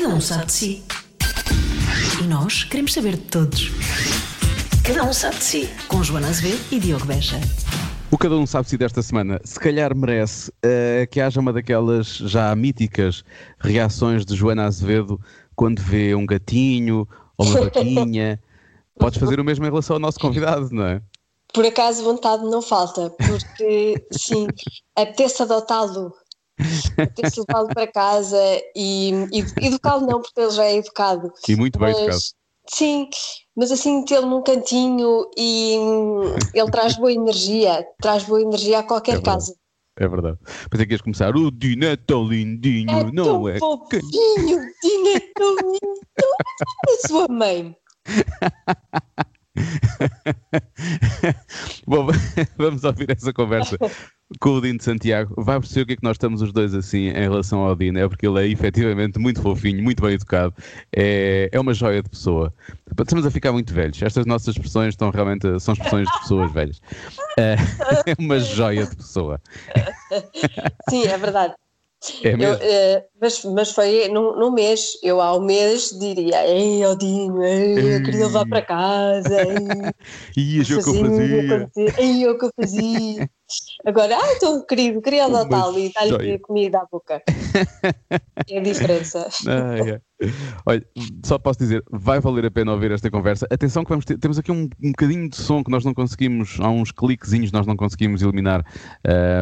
Cada um sabe de si. E nós queremos saber de todos. Cada um sabe de si. Com Joana Azevedo e Diogo Beja. O Cada Um Sabe-se desta semana, se calhar merece uh, que haja uma daquelas já míticas reações de Joana Azevedo quando vê um gatinho ou uma vaquinha. Podes fazer o mesmo em relação ao nosso convidado, não é? Por acaso vontade não falta, porque sim, apetece adotá-lo, apetece levá-lo para casa e, e educá-lo não, porque ele já é educado. E muito bem mas, educado. Sim, mas assim tê-lo num cantinho e ele traz boa energia, traz boa energia a qualquer é casa. É verdade. Pensei que ias começar. O Dino é tão lindinho, é não tão é? Fofinho, é tão lindo. a sua mãe. Bom, vamos ouvir essa conversa com o Dino de Santiago. Vai perceber o que é que nós estamos os dois assim em relação ao Dino. É porque ele é efetivamente muito fofinho, muito bem educado. É, é uma joia de pessoa. Estamos a ficar muito velhos. Estas nossas expressões estão realmente são expressões de pessoas velhas. É, é uma joia de pessoa. Sim, é verdade. É mesmo? Eu, uh, mas, mas foi num, mês, eu ao mês diria, ei Odino, ei, eu queria levar para casa, ei, e eu que eu fazia, ei, eu que eu fazia. Agora, ai, tão querido, queria adotá-lo e dar-lhe comida à boca. é a diferença. Ah, é. Olha, só posso dizer, vai valer a pena ouvir esta conversa. Atenção que vamos ter, temos aqui um, um bocadinho de som que nós não conseguimos, há uns cliquezinhos nós não conseguimos eliminar,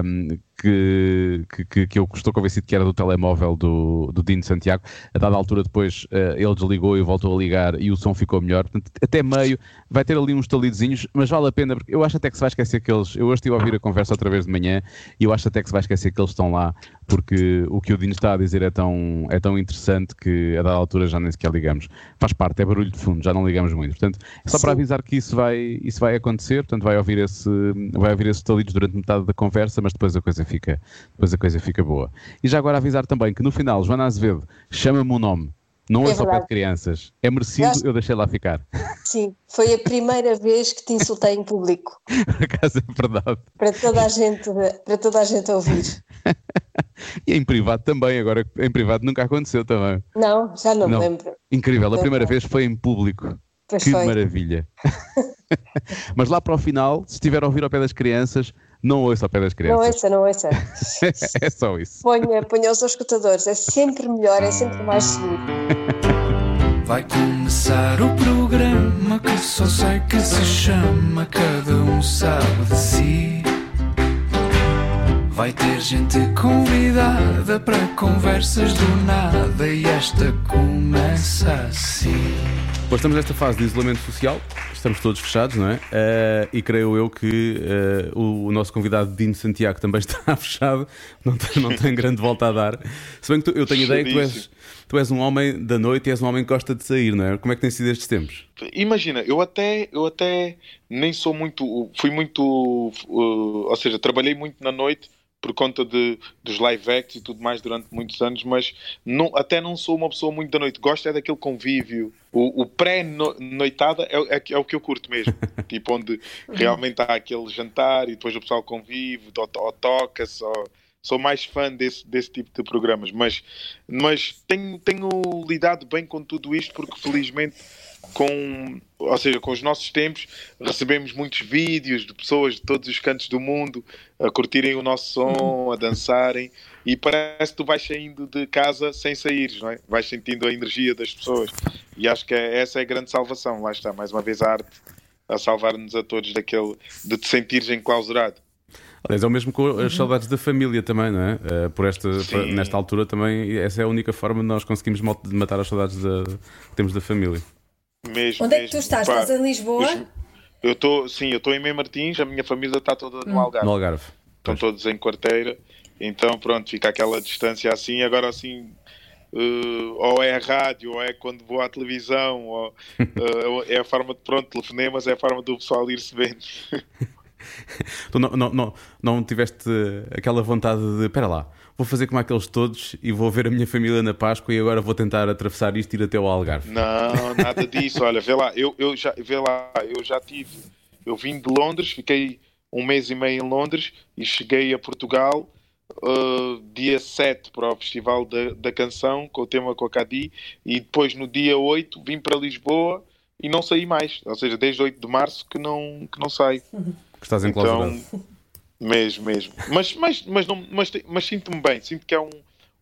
um, que, que, que, eu estou convencido que era do telemóvel do, do Dino Santiago. A dada altura depois uh, ele desligou e voltou a ligar e o som ficou melhor. Portanto, até meio vai ter ali uns talidozinhos, mas vale a pena, porque eu acho até que se vai esquecer que eles, eu hoje estive a ouvir a conversa outra vez de manhã e eu acho até que se vai esquecer que eles estão lá, porque o que o Dino está a dizer é tão, é tão interessante que a dada altura já nem sequer ligamos. Faz parte, é barulho de fundo, já não ligamos muito. Portanto, é só Sim. para avisar que isso vai, isso vai acontecer, portanto, vai ouvir, esse, vai ouvir esses talidos durante metade da conversa, mas depois a coisa fica, depois a coisa fica boa. E já agora avisar também que no final, Joana Azevedo chama-me um nome. Não é, é só pé de crianças. É merecido, eu, eu, deixei lá ficar. Sim, foi a primeira vez que te insultei em público. Por acaso é verdade. Para toda a gente, para toda a gente ouvir. e em privado também, agora em privado nunca aconteceu também. Não, já não, não. me lembro. Incrível, a primeira vez foi em público. Pois que foi. maravilha. Mas lá para o final, se estiver a ouvir ao pé das crianças, não ouça ao pé das crianças. Não ouça, não ouça. é só isso. Ponha, ponha os escutadores, é sempre melhor, é sempre mais seguro. Vai começar o programa que só sei que se chama Cada um sabe de si. Vai ter gente convidada para conversas do nada e esta começa assim. Pois estamos nesta fase de isolamento social, estamos todos fechados, não é? Uh, e creio eu que uh, o, o, nosso convidado Dino Santiago também está fechado, não tem, não tem grande volta a dar. Se bem que tu, eu tenho ideia que tu és, tu és um homem da noite e és um homem que gosta de sair, não é? Como é que tem sido estes tempos? Imagina, eu até, eu até nem sou muito, fui muito, uh, ou seja, trabalhei muito na noite por conta de, dos live acts e tudo mais durante muitos anos, mas não, até não sou uma pessoa muito da noite. Gosto é daquele convívio. O, o pré-noitada é, é, é, o que eu curto mesmo. tipo, onde realmente há aquele jantar e depois o pessoal convive, ou, ou toca-se, ou sou mais fã desse, desse tipo de programas, mas, mas tenho, tenho lidado bem com tudo isto porque felizmente com, ou seja, com os nossos tempos recebemos muitos vídeos de pessoas de todos os cantos do mundo a curtirem o nosso som, a dançarem e parece que tu vais saindo de casa sem sair, não é? Vais sentindo a energia das pessoas e acho que é, essa é a grande salvação, lá está, mais uma vez a arte a salvar-nos a todos daquele de te sentires enclausurado. Aliás, é o mesmo com as saudades da família também, não é? Uh, por esta, nesta altura também, essa é a única forma de nós conseguirmos matar as saudades que temos da família. Mesmo, Onde é que tu estás? Pá, estás em Lisboa? Eu estou, sim, eu estou em Mem Martins, a minha família está toda no hum. Algarve. No Algarve. Estão pois. todos em quarteira, então pronto, fica aquela distância assim, agora assim. Uh, ou é a rádio, ou é quando vou à televisão, ou uh, é a forma de pronto, telefonemas, é a forma do pessoal ir se vendo. tu não, não, não, não tiveste aquela vontade de, espera lá, vou fazer como aqueles todos e vou ver a minha família na Páscoa e agora vou tentar atravessar isto e ir até o Algarve. Não, nada disso. Olha, vê lá, eu, eu já, vê lá, eu já tive, eu vim de Londres, fiquei um mês e meio em Londres e cheguei a Portugal uh, dia 7 para o Festival da, da Canção, com o tema com a Cadi, e depois no dia 8 vim para Lisboa e não saí mais. Ou seja, desde 8 de março que não, que não saio. Que estás enclausurado. Então, mesmo, mesmo. Mas, mas, mas, não, mas, mas sinto-me bem. Sinto que é um,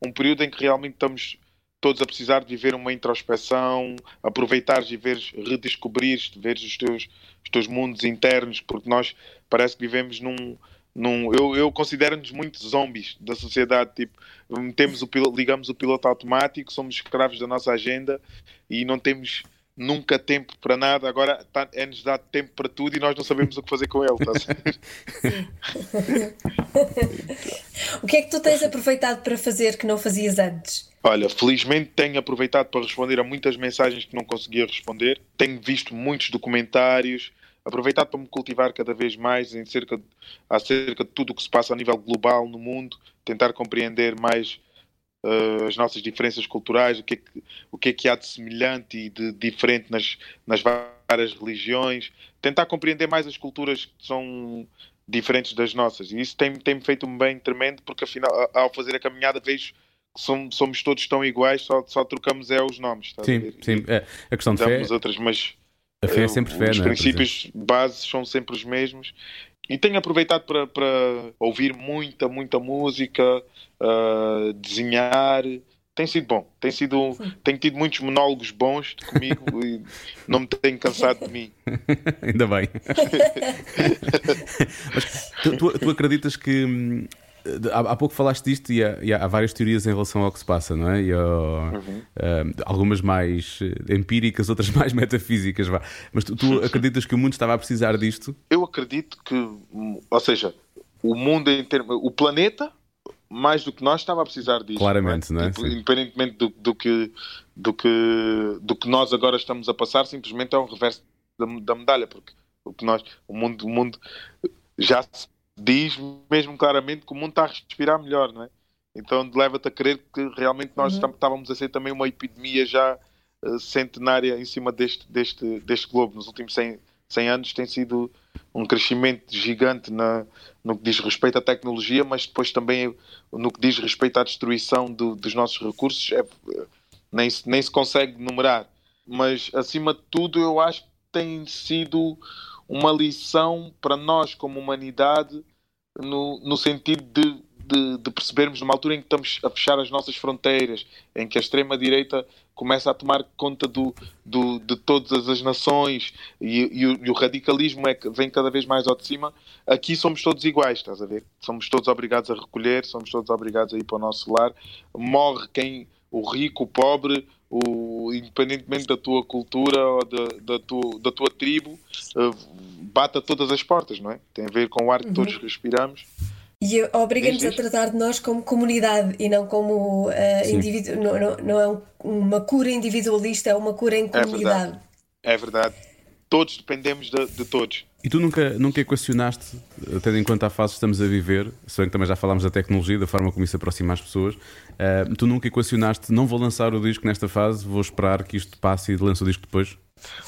um período em que realmente estamos todos a precisar de viver uma introspeção, aproveitares e veres, redescobrires, veres os teus, os teus mundos internos, porque nós parece que vivemos num. num eu eu considero-nos muito zombies da sociedade. Tipo, metemos o ligamos o piloto automático, somos escravos da nossa agenda e não temos nunca tempo para nada, agora tá, é-nos dado tempo para tudo e nós não sabemos o que fazer com ele. Tá o que é que tu tens aproveitado para fazer que não fazias antes? Olha, felizmente tenho aproveitado para responder a muitas mensagens que não conseguia responder. Tenho visto muitos documentários, aproveitado para me cultivar cada vez mais em cerca de, acerca de tudo o que se passa a nível global no mundo, tentar compreender mais uh, as nossas diferenças culturais, o que, é que, o que é que há de semelhante e de diferente nas, nas várias religiões, tentar compreender mais as culturas que são diferentes das nossas. E isso tem-me tem feito um bem tremendo, porque afinal, ao fazer a caminhada, vejo somos, somos todos tão iguais, só, só trocamos é os nomes. sim, a sim. É, a questão de fé. outras, mas a fé é sempre fé, Os não é, princípios bases são sempre os mesmos. E tenho aproveitado para, para ouvir muita, muita música, uh, desenhar. Tem sido bom. Tem sido, tenho tido muitos monólogos bons comigo e não me tenho cansado de mim. Ainda bem. Mas tu, tu, tu acreditas que hum, Há, pouco falaste disto e há, e há, várias teorias em relação ao que se passa, não é? E, uhum. uh, algumas mais eh, empíricas, outras mais metafísicas. Vá. Mas tu, tu acreditas que o mundo estava a precisar disto? Eu acredito que, ou seja, o mundo em termos. O planeta, mais do que nós, estava a precisar disto. Claramente, não é? Não é? Tipo, independentemente do, do, que, do, que, do que nós agora estamos a passar, simplesmente é um reverso da, da medalha, porque o, que nós, o, mundo, o mundo já se diz mesmo claramente que o mundo está a respirar melhor, não é? Então leva-te a crer que realmente nós uhum. estávamos a ser também uma epidemia já uh, centenária em cima deste, deste, deste globo. Nos últimos 100, 100 anos tem sido um crescimento gigante na, no que diz respeito à tecnologia, mas depois também no que diz respeito à destruição do, dos nossos recursos, é, nem, se, nem se consegue numerar. Mas acima de tudo, eu acho que tem sido uma lição para nós como humanidade no, no sentido de, de, de, percebermos numa altura em que estamos a fechar as nossas fronteiras, em que a extrema-direita começa a tomar conta do, do, de todas as nações e, e, o, e, o, radicalismo é que vem cada vez mais ao de cima, aqui somos todos iguais, estás a ver? Somos todos obrigados a recolher, somos todos obrigados a ir para o nosso lar. Morre quem, o rico, o pobre, o, independentemente da tua cultura ou da, da, tua, da tua tribo, uh, bata todas as portas, não é? Tem a ver com o ar que uhum. todos respiramos. E obriga-nos a tratar de nós como comunidade e não como uh, indivíduo. Não, não, não, é uma cura individualista, é uma cura em comunidade. É verdade. É verdade. Todos dependemos de, de todos. E tu nunca, nunca equacionaste, tendo em conta a fase que estamos a viver, se bem que também já falámos da tecnologia, da forma como isso aproxima as pessoas, uh, tu nunca equacionaste, não vou lançar o disco nesta fase, vou esperar que isto passe e lanço o disco depois?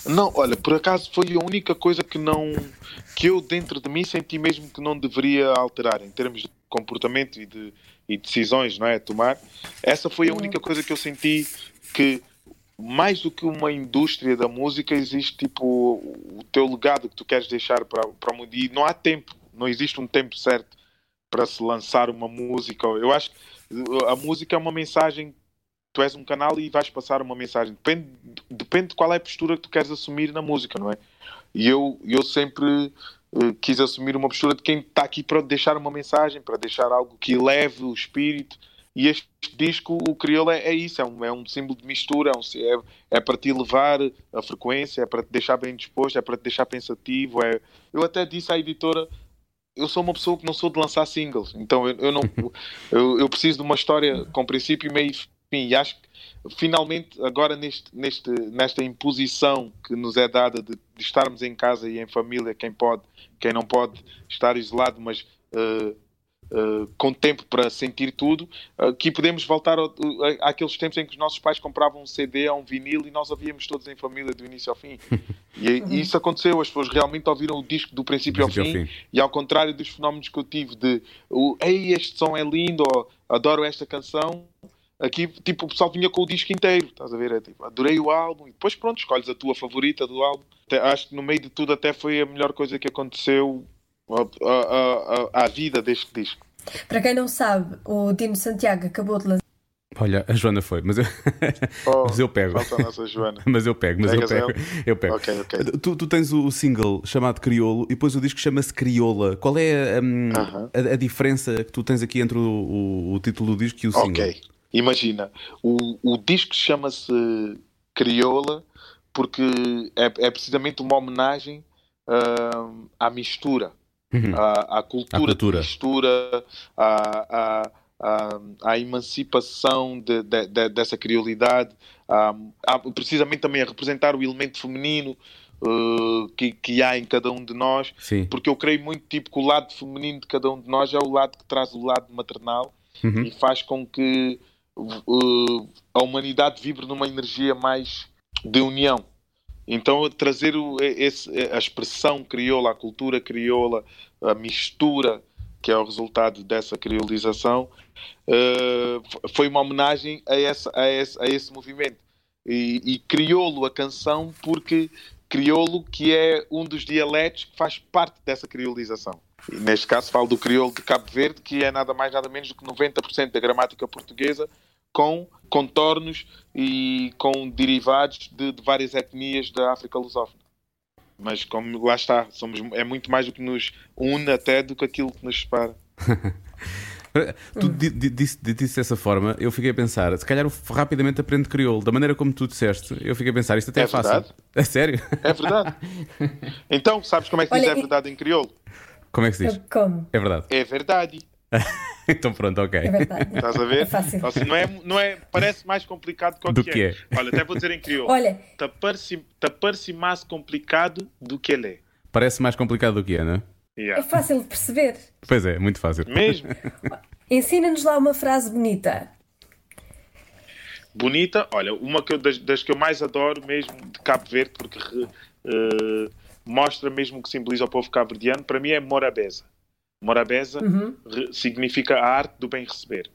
Não, olha, por acaso foi a única coisa que não que eu dentro de mim senti mesmo que não deveria alterar em termos de comportamento e de e decisões, não é, tomar. Essa foi a única coisa que eu senti que mais do que uma indústria da música, existe tipo o teu legado que tu queres deixar para, o mundo. E não há tempo, não existe um tempo certo para se lançar uma música. Eu acho que a música é uma mensagem. Tu és um canal e vais passar uma mensagem. Depende, depende de qual é a postura que tu queres assumir na música, não é? E eu, eu sempre uh, quis assumir uma postura de quem está aqui para deixar uma mensagem, para deixar algo que eleve o espírito e este disco, o Crioulo, é, é isso, é um, é um símbolo de mistura, é, um, é, é, para te elevar a frequência, é para te deixar bem disposto, é para te deixar pensativo. É... Eu até disse à editora, eu sou uma pessoa que não sou de lançar singles, então eu, eu não eu, eu, preciso de uma história com princípio, meio e fim, e acho que finalmente agora neste, neste, nesta imposição que nos é dada de, de, estarmos em casa e em família, quem pode, quem não pode estar isolado, mas uh, Uh, com tempo para sentir tudo, aqui podemos voltar ao, àqueles tempos em que os nossos pais compravam um CD ou um vinil e nós ouvíamos todos em família do início ao fim. E, e isso aconteceu, as pessoas realmente ouviram o disco do princípio, ao, fim, ao fim, e ao contrário dos fenómenos que eu tive de ei, este som é lindo, ou adoro esta canção, aqui tipo, o pessoal vinha com o disco inteiro, estás a ver? É, tipo, adorei o álbum, e depois pronto, escolhes a tua favorita do álbum. Até, acho que no meio de tudo até foi a melhor coisa que aconteceu à vida deste disco. Para quem não sabe, o Tino Santiago acabou de lançar. Olha, a Joana foi, mas eu, oh, mas eu pego. mas eu pego, mas eu pego. Eu pego. Okay, okay. Tu, tu, tens o single chamado Criolo e depois o disco chama-se Crioula. Qual é um, uh -huh. a, a, diferença que tu tens aqui entre o, o, o, título do disco e o single? Ok, imagina, o, o disco chama-se Crioula porque é, é precisamente uma homenagem uh, à mistura uhum. à, à, cultura, cultura. mistura, à, à, à emancipação de, de, de, dessa criolidade, precisamente também a representar o elemento feminino. Uh, que, que há em cada um de nós, Sim. porque eu creio muito tipo, que o lado feminino de cada um de nós é o lado que traz o lado maternal uhum. e faz com que uh, a humanidade vibre numa energia mais de união. Então, trazer o, esse, a expressão crioula, a cultura crioula, a mistura que é o resultado dessa criolização, uh, foi uma homenagem a, essa, a, esse, a esse movimento. E, e crioulo a canção porque crioulo que é um dos dialetos que faz parte dessa criolização. E neste caso falo do crioulo de Cabo Verde, que é nada mais nada menos do que 90% da gramática portuguesa com contornos e com derivados de, de várias etnias da África lusófona. Mas como lá está, somos, é muito mais do que nos une até do que aquilo que nos separa. tu disse, disse dessa forma, eu fiquei a pensar, se calhar eu rapidamente aprendo crioulo, da maneira como tu disseste, eu fiquei a pensar, isto até é, é fácil. Verdade. É sério? É verdade. Então, sabes como é que Olha, diz é verdade em crioulo? Como é que se diz? Como? É verdade. É verdade. então pronto, ok. É verdade. Estás a ver? É fácil. Assim, não, é, não é, parece mais complicado do que, que é. é. Olha, até vou dizer em crioulo. Olha. Tá parece, tá parece mais complicado do que ele é. Parece mais complicado do que é, não é? Yeah. É fácil de perceber. Pois é, muito fácil. Mesmo. Ensina-nos lá uma frase bonita. Bonita, olha, uma que eu, das, das, que eu mais adoro mesmo de Cabo Verde, porque uh, mostra mesmo o que simboliza o povo cabo-verdiano, para mim é Morabeza. Morabeza uhum. significa a arte do bem receber.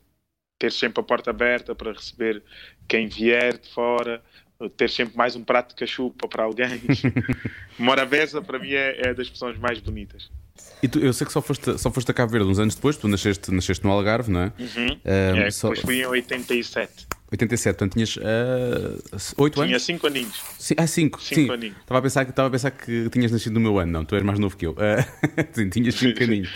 Ter sempre a porta aberta para receber quem vier de fora, ter sempre mais um prato de cachupa para alguém. Morabeza, para mim, é, é das expressões mais bonitas. E tu, eu sei que só foste, só foste a Cabo Verde uns anos depois, tu nasceste, nasceste no Algarve, não é? Uhum. é só... Depois fui em 87. 87, portanto tinhas uh, 8 anos? Tinha 5 aninhos. Sim, ah, 5. Sim. Aninhos. Estava, a pensar, estava a pensar que tinhas nascido no meu ano, não, tu és mais novo que eu. Uh, sim, tinhas 5 aninhos.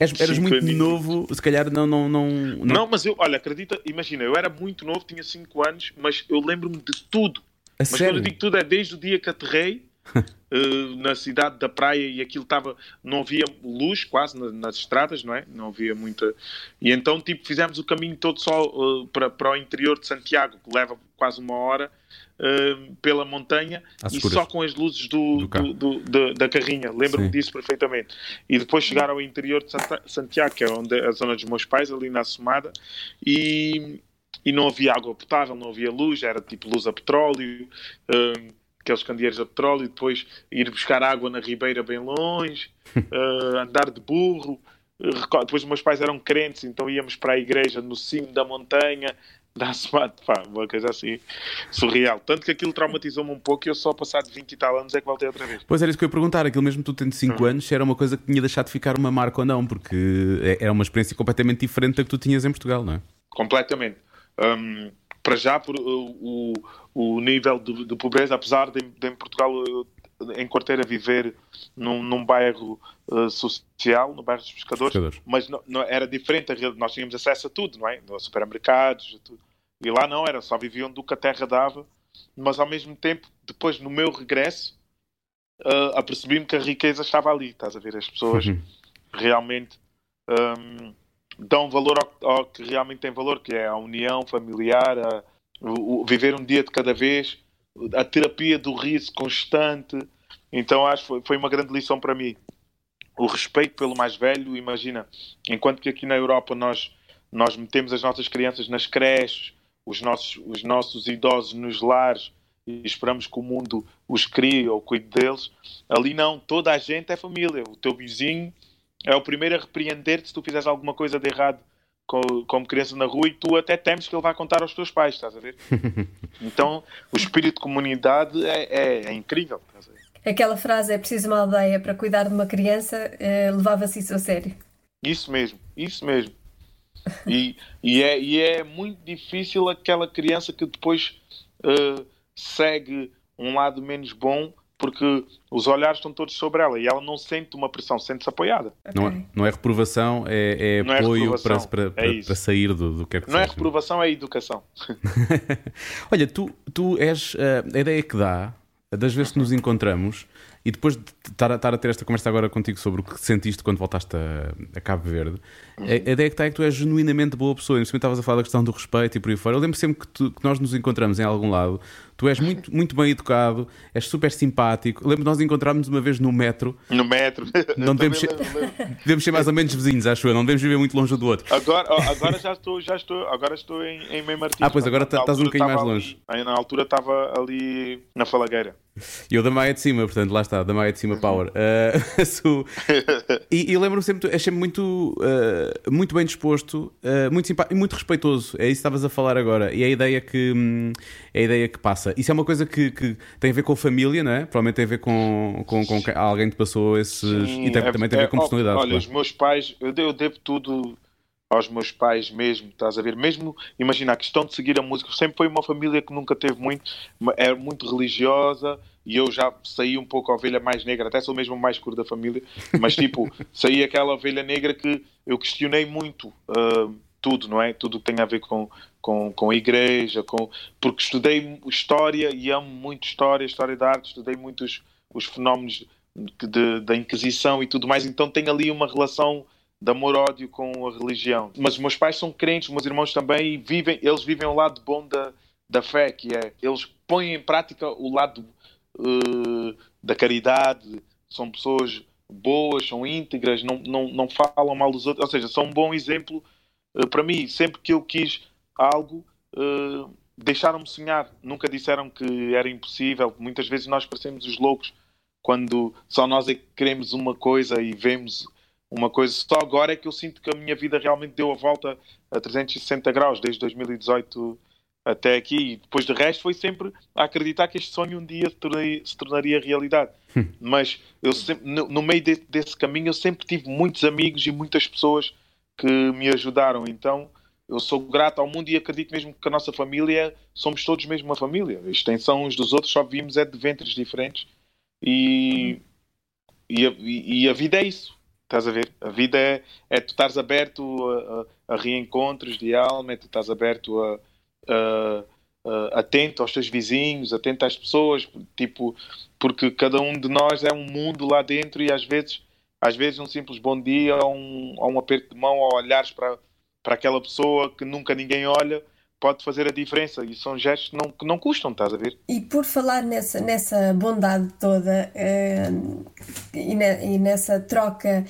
eras cinco muito aninhos. novo, se calhar não, não, não, não. Não, mas eu, olha, acredita, imagina, eu era muito novo, tinha 5 anos, mas eu lembro-me de tudo. A mas sério? quando eu digo tudo é desde o dia que aterrei na cidade da praia e aquilo estava não havia luz quase nas, estradas não é? Não havia muita e então tipo fizemos o caminho todo só uh, para, para o interior de Santiago que leva quase uma hora uh, pela montanha e só com as luzes do, do, do, do da carrinha. Lembro-me disso perfeitamente. E depois chegar ao interior de Santa, Santiago que é onde a zona dos meus pais ali na Somada e e não havia água potável, não havia luz, era tipo luz a petróleo, aqueles candeeiros a petróleo, e depois ir buscar água na ribeira bem longe, uh, andar de burro. Uh, depois meus pais eram crentes, então íamos para a igreja no cimo da montanha, dá-se pá, uma coisa assim surreal. Tanto que aquilo traumatizou-me um pouco e eu só passado 20 e tal anos é que voltei outra vez. Pois era isso que eu ia perguntar, aquilo mesmo tu tendo 5 uhum. anos, se era uma coisa que tinha deixado de ficar uma marca ou não, porque era é, é uma experiência completamente diferente da que tu tinhas em Portugal, não é? Completamente. Um, para já, por, o, o nível de, de pobreza, apesar de, de, em Portugal, em Quarteira, viver num, num bairro uh, social, no bairro dos pescadores, pescadores. mas não, não, era diferente, nós tínhamos acesso a tudo, não é? No supermercados, tudo. E lá não, era só viviam do que a terra dava, mas ao mesmo tempo, depois no meu regresso, uh, apercebi-me que a riqueza estava ali, estás a ver? As pessoas uhum. realmente. Um, dão valor ao, ao, que realmente tem valor, que é a união familiar, a, o, o, viver um dia de cada vez, a terapia do riso constante. Então acho que foi, foi uma grande lição para mim. o respeito pelo mais velho, imagina, enquanto que aqui na Europa nós, nós metemos as nossas crianças nas creches, os nossos, os nossos idosos nos lares e esperamos que o mundo os crie ou cuide deles, ali não, toda a gente é família. O teu vizinho é o primeiro a repreender-te se tu fizeres alguma coisa de errado como criança na rua e tu até temes que ele vá contar aos teus pais, estás a ver? então o espírito de comunidade é, é, é incrível, estás a ver? Aquela frase é preciso uma aldeia para cuidar de uma criança, eh, levava-se isso a sério. Isso mesmo, isso mesmo. E, e, é, e é muito difícil aquela criança que depois uh, segue um lado menos bom porque os olhares estão todos sobre ela e ela não sente uma pressão, sente-se apoiada. Okay. Não, é, não é reprovação, é, é não é apoio é para, para, para, é para, sair do, do que é que Não é reprovação, é educação. Olha, tu, tu és. Uh, a ideia que dá, das vezes que nos encontramos, e depois de estar a, estar a ter esta conversa agora contigo sobre o que sentiste quando voltaste a, a Cabo Verde, a, a, ideia que está é que tu és genuinamente boa pessoa. E estavas a falar da questão do respeito e por aí fora. Eu lembro sempre que, tu, que nós nos encontramos em algum lado, tu és muito, muito bem educado, és super simpático. lembro nós encontrarmos uma vez no metro. No metro. Não devemos ser, devemos ser mais ou menos vizinhos, acho eu. Não devemos viver muito longe do outro. Agora, agora já estou, já estou, agora estou em, em Meio Martins. Ah, pois agora estás um bocadinho mais longe. Ali, na altura estava ali na Falagueira. E eu da Maia de cima, portanto, lá está, da Maia de cima Power. Uh, e, e lembro-me sempre, achei-me muito, uh, muito bem disposto, uh, muito simpático e muito respeitoso. É isso que estavas a falar agora. E é a ideia que, hum, é a ideia que passa. Isso é uma coisa que, que, tem a ver com a família, não é? Provavelmente tem a ver com, com, com alguém que passou esses. Sim, e tem, é, também tem a ver com é, personalidade. Olha, claro. os meus pais, eu devo tudo aos meus pais mesmo, estás a ver? Mesmo, imagina, a questão de seguir a música, sempre foi uma família que nunca teve muito, era muito religiosa e eu já saí um pouco a ovelha mais negra, até sou mesmo mais curto da família, mas tipo, saí aquela ovelha negra que eu questionei muito uh, tudo, não é? Tudo que tem a ver com, com, com a igreja, com, porque estudei história e amo muito história, história da arte, estudei muitos os fenómenos de, de, da Inquisição e tudo mais, então tenho ali uma relação de amor-ódio com a religião. Mas meus pais são crentes, meus irmãos também, e vivem, eles vivem o lado bom da, da fé, que é, eles põem em prática o lado uh, da caridade, são pessoas boas, são íntegras, não, não, não falam mal dos outros, ou seja, são um bom exemplo uh, para mim. Sempre que eu quis algo, uh, deixaram-me sonhar, nunca disseram que era impossível. Muitas vezes nós parecemos os loucos quando só nós é que queremos uma coisa e vemos uma coisa. Só agora é que eu sinto que a minha vida realmente deu a volta a 360 graus, desde 2018 até aqui. E depois de resto foi sempre a acreditar que este sonho um dia se tornaria, se tornaria realidade. Hum. Mas eu sempre, no, no meio de, desse caminho eu sempre tive muitos amigos e muitas pessoas que me ajudaram. Então eu sou grato ao mundo e acredito mesmo que a nossa família somos todos mesmo uma família. A extensão uns dos outros só vimos é de ventres diferentes e, e, a, e a vida é isso. Estás a ver? A vida é, é tu estares aberto a, a, a, reencontros de alma, é tu estás aberto a, a, atento aos teus vizinhos, atento às pessoas, tipo, porque cada um de nós é um mundo lá dentro e às vezes, às vezes um simples bom dia ou um, ou um aperto de mão ou olhares para, para aquela pessoa que nunca ninguém olha pode fazer a diferença e são gestos que não, que não custam, estás a ver? E por falar nessa, nessa bondade toda uh, e, ne, e, nessa troca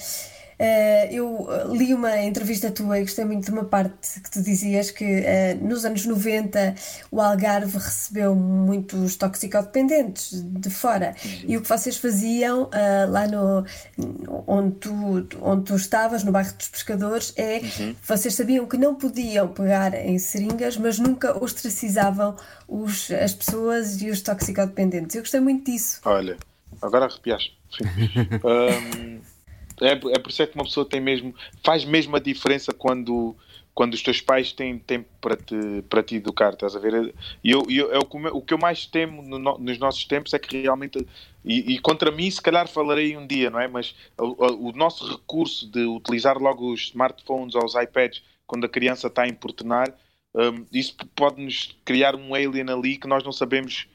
eu li uma entrevista tua e gostei muito de uma parte que tu dizias que uh, nos anos 90 o Algarve recebeu muitos toxicodependentes de fora e o que vocês faziam lá no onde tu, onde tu estavas, no bairro dos pescadores, é uhum. vocês sabiam que não podiam pegar em seringas, mas nunca ostracizavam os, as pessoas e os toxicodependentes. Eu gostei muito disso. Olha, agora arrepiaste. um... É, é por isso é que uma pessoa tem mesmo, faz mesmo a diferença quando, quando os teus pais têm tempo para te, para te educar, estás a ver? E eu, eu, é que, o que eu mais temo no, nos nossos tempos é que realmente, e, e, contra mim se calhar falarei um dia, não é? Mas o, o, nosso recurso de utilizar logo os smartphones ou os iPads quando a criança está a importunar, um, isso pode-nos criar um alien ali que nós não sabemos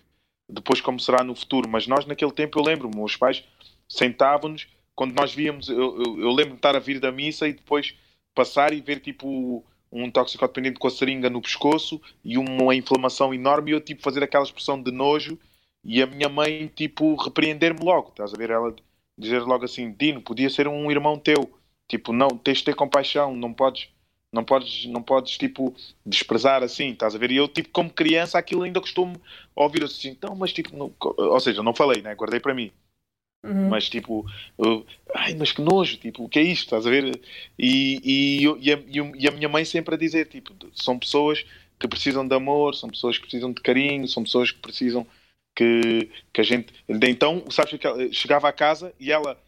depois como será no futuro. Mas nós naquele tempo, eu lembro-me, os pais sentavam-nos quando nós víamos, eu, eu, eu lembro de estar a vir da missa e depois passar e ver tipo um toxicodependente com a seringa no pescoço e uma inflamação enorme e eu tipo fazer aquela expressão de nojo e a minha mãe tipo repreender-me logo, estás a ver? Ela dizer logo assim, Dino, podia ser um irmão teu. Tipo, não, tens de ter compaixão, não podes, não podes, não podes, tipo, desprezar assim, estás a ver? E eu, tipo, como criança, aquilo ainda costumo ouvir assim, então, mas tipo, não, ou seja, não falei, né? Guardei para mim. Uhum. Mas tipo, uh, ai, mas que nojo, tipo, o que é isto? Estás a ver? E, e, e, a, e a minha mãe sempre a dizer, tipo, são pessoas que precisam de amor, são pessoas que precisam de carinho, são pessoas que precisam que, que a gente. Então, sabes que ela chegava a casa e ela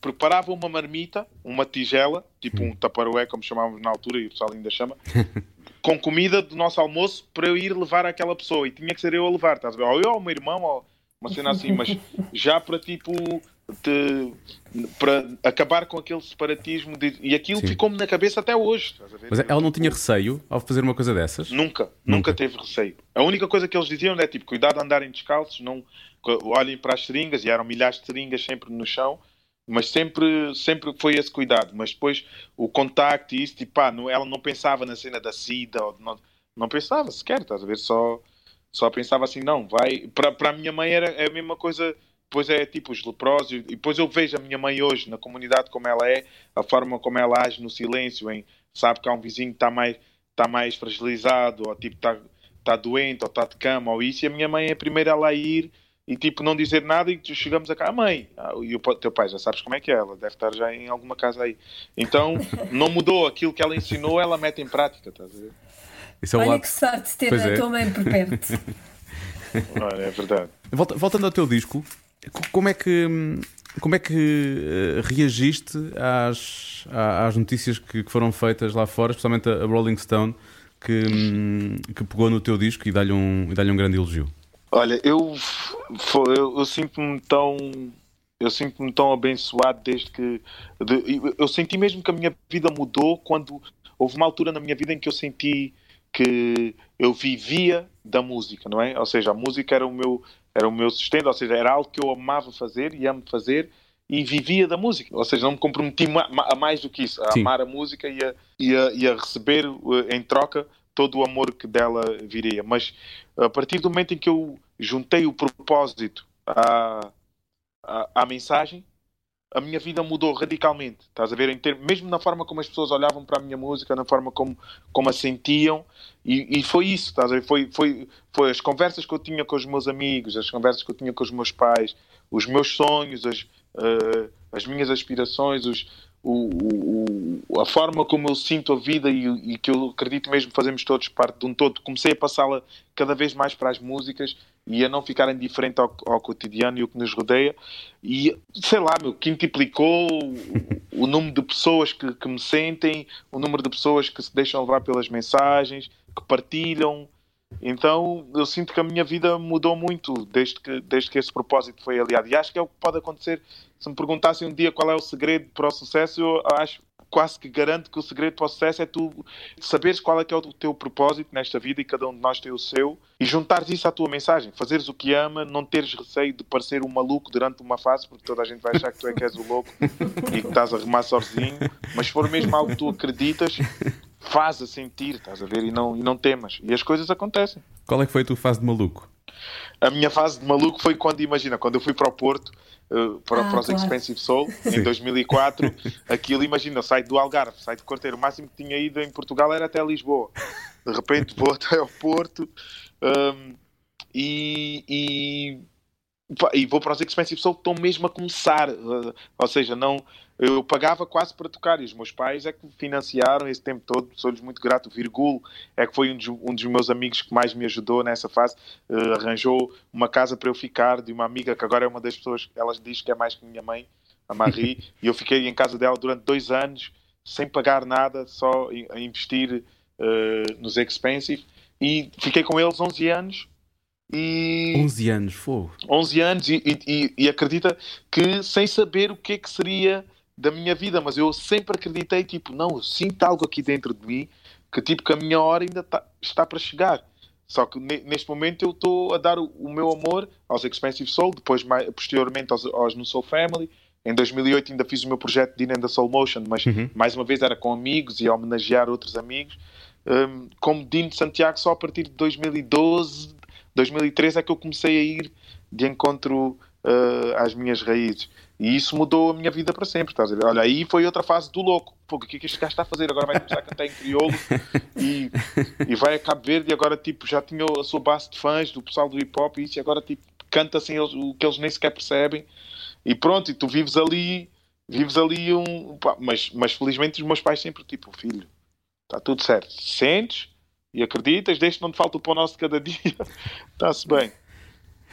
preparava uma marmita, uma tigela, tipo um taparoé, como chamávamos na altura, e o pessoal ainda chama, com comida do nosso almoço para eu ir levar àquela pessoa. E tinha que ser eu a levar, estás a ver? Ou eu, ou o meu irmão, ou uma cena assim, mas já para tipo. De, para acabar com aquele separatismo de, e aquilo ficou-me na cabeça até hoje. Mas ela não tinha receio ao fazer uma coisa dessas? Nunca, nunca, nunca teve receio. A única coisa que eles diziam é tipo, cuidado de andarem descalços, não olhem para as seringas, e eram milhares de seringas sempre no chão, mas sempre, sempre foi esse cuidado. Mas depois o contacto e isso, tipo, pá, não, ela não pensava na cena da SIDA, não, não pensava sequer, estás a ver? Só, só pensava assim, não, vai. Para, a minha mãe era a mesma coisa. Depois é tipo os leprosos, e depois eu vejo a minha mãe hoje na comunidade como ela é, a forma como ela age no silêncio, em sabe que há um vizinho que está mais, está mais fragilizado, ou tipo está, está doente, ou está de cama, ou isso, e a minha mãe é a primeira a lá ir e tipo não dizer nada e chegamos a cá, mãe, ah, e o teu pai já sabes como é que é, ela deve estar já em alguma casa aí. Então não mudou aquilo que ela ensinou, ela mete em prática, estás a ver? Isso é Olha lado... que sorte ter pois a é. tua mãe por perto. Olha, é verdade. Voltando ao teu disco, como é que como é que uh, reagiste às, às notícias que, que, foram feitas lá fora, especialmente a Rolling Stone, que, hum, que pegou no teu disco e dá-lhe um, dá um grande elogio? Olha, eu, eu, eu sinto-me tão. Eu sinto-me tão abençoado desde que. De, eu senti mesmo que a minha vida mudou quando houve uma altura na minha vida em que eu senti que eu vivia da música, não é? Ou seja, a música era o meu, era o meu sustento, ou seja, era algo que eu amava fazer e amo fazer e vivia da música. Ou seja, não me comprometi a mais do que isso, a Sim. amar a música e a, e, a, e a receber eh, em troca todo o amor que dela viria. Mas a partir do momento em que eu juntei o propósito à, à, à mensagem, a minha vida mudou radicalmente. Estás a ver? Em mesmo na forma como as pessoas olhavam para a minha música, na forma como, como a sentiam. E, e foi isso, estás a ver? Foi, foi, foi as conversas que eu tinha com os meus amigos, as conversas que eu tinha com os meus pais, os meus sonhos, as, uh, as minhas aspirações, os, o, o, a forma como eu sinto a vida e, e, que eu acredito mesmo fazemos todos parte de um todo. Comecei a passá-la cada vez mais para as músicas e a não ficar indiferente ao, ao cotidiano e o que nos rodeia. E sei lá, meu, quintuplicou o, o número de pessoas que, que me sentem, o número de pessoas que se deixam levar pelas mensagens, que partilham. Então eu sinto que a minha vida mudou muito desde que, desde que esse propósito foi aliado. E acho que é o que pode acontecer se me perguntassem um dia qual é o segredo para o sucesso, eu acho quase que garanto que o segredo para o sucesso é tu saberes qual é que é o teu propósito nesta vida e cada um de nós tem o seu e juntares isso à tua mensagem, fazeres o que ama, não teres receio de parecer um maluco durante uma fase, porque toda a gente vai achar que tu é que és o louco e que estás a remar sozinho, mas se for mesmo algo que tu acreditas, faz a sentir, estás a ver, e não, e não temas. E as coisas acontecem. Qual é que foi a tua fase de maluco? A minha fase de maluco foi quando, imagina, quando eu fui para o Porto uh, para, ah, para os claro. Expensive Soul em 2004. Aquilo, imagina, sai do Algarve, sai de Corteiro. O máximo que tinha ido em Portugal era até Lisboa. De repente vou até ao Porto um, e, e, e, vou para os Expensive Soul que estão mesmo a começar. Uh, ou seja, não eu pagava quase para tocar e os meus pais é que financiaram esse tempo todo, sou-lhes muito grato. Virgulo é que foi um dos, um dos, meus amigos que mais me ajudou nessa fase, uh, arranjou uma casa para eu ficar de uma amiga que agora é uma das pessoas, ela diz que é mais que minha mãe, a Marie, e eu fiquei em casa dela durante dois anos sem pagar nada, só a investir uh, nos Expensive e fiquei com eles 11 anos. E 11 anos, fogo. 11 anos, e, e, e acredita que sem saber o que é que seria da minha vida, mas eu sempre acreditei, tipo, não, eu sinto algo aqui dentro de mim que, tipo, que a minha hora ainda tá, está para chegar. Só que neste momento eu estou a dar o, o, meu amor aos Expensive Soul, depois mais, posteriormente aos, aos No Soul Family. Em 2008 ainda fiz o meu projeto de In the Soul Motion, mas uhum. mais uma vez era com amigos e a homenagear outros amigos. Um, como Dino de Santiago, só a partir de 2012, 2013 é que eu comecei a ir de encontro uh, às minhas raízes. E isso mudou a minha vida para sempre, estás a ver? Olha, aí foi outra fase do louco. Pô, o que é que este gajo está a fazer? Agora vai começar a cantar em crioulo e, e vai a Cabo Verde e agora, tipo, já tinha a sua base de fãs do pessoal do hip-hop e isso, e agora, tipo, canta assim o que eles nem sequer percebem. E pronto, e tu vives ali, vives ali um... Pá, mas, mas felizmente os meus pais sempre, tipo, filho, está tudo certo. Sentes e acreditas, que não te falta o pão nosso de cada dia, está-se bem.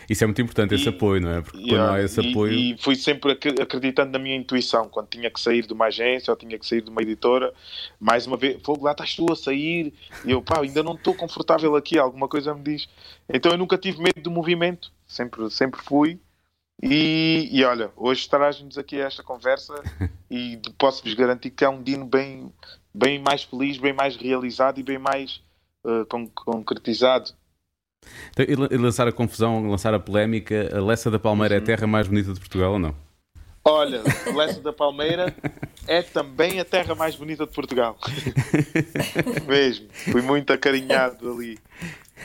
Isso é muito importante, esse apoio, não é? Porque não há esse e, apoio. E fui sempre acreditando na minha intuição, quando tinha que sair de uma agência ou tinha que sair de uma editora, mais uma vez, fogo, lá estás tu a sair, e eu, pá, ainda não estou confortável aqui, alguma coisa me diz. Então eu nunca tive medo do movimento, sempre, sempre fui. E, e olha, hoje traz-nos aqui esta conversa e posso-vos garantir que é um Dino bem, bem mais feliz, bem mais realizado e bem mais uh, concretizado então, e lançar a confusão, lançar a polémica, a Lessa da Palmeira uhum. é a terra mais bonita de Portugal ou não? Olha, Lessa da Palmeira é também a terra mais bonita de Portugal. Mesmo. Fui muito acarinhado ali.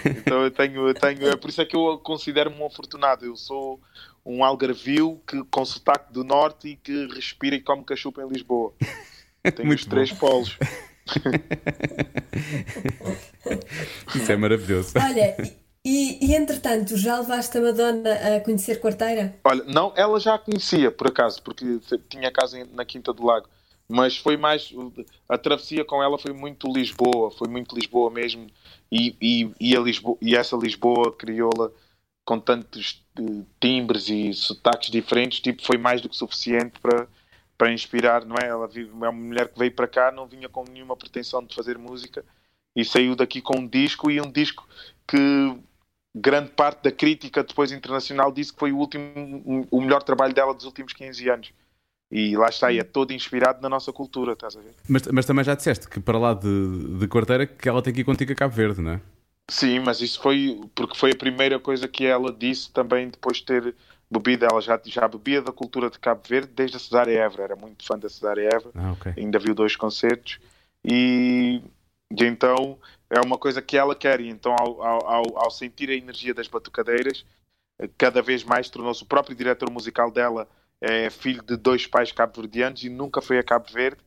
Então eu tenho, eu tenho. É por isso é que eu considero-me um afortunado. Eu sou um algarvio que, com sotaque do norte e que respira e come cachupa em Lisboa. Tenho muito os três polos. Isso é maravilhoso. Olha, e, e, entretanto, já levaste a Madonna a conhecer Quarteira? Olha, não, ela já a conhecia, por acaso, porque tinha casa na Quinta do Lago. Mas foi mais. A travessia com ela foi muito Lisboa, foi muito Lisboa mesmo. E, e, e, Lisboa, e essa Lisboa crioula com tantos uh, timbres e sotaques diferentes, tipo, foi mais do que suficiente para, para inspirar, não é? Ela vive, é uma mulher que veio para cá, não vinha com nenhuma pretensão de fazer música e saiu daqui com um disco e um disco que grande parte da crítica depois internacional disse que foi o último, o melhor trabalho dela dos últimos 15 anos. E lá está, e é todo inspirado na nossa cultura, estás a ver? Mas, mas também já disseste que para lá de, de quarteira que ela tem que ir contigo a Cabo Verde, não é? Sim, mas isso foi porque foi a primeira coisa que ela disse também depois de ter bebido. Ela já, já bebia da cultura de Cabo Verde desde a Cesária Évora, era muito fã da Cesária Évora, ah, okay. ainda viu dois concertos e, e então é uma coisa que ela quer. E então, ao, ao, ao sentir a energia das batucadeiras, cada vez mais tornou-se o próprio diretor musical dela. É filho de dois pais cabo-verdianos e nunca foi a Cabo Verde.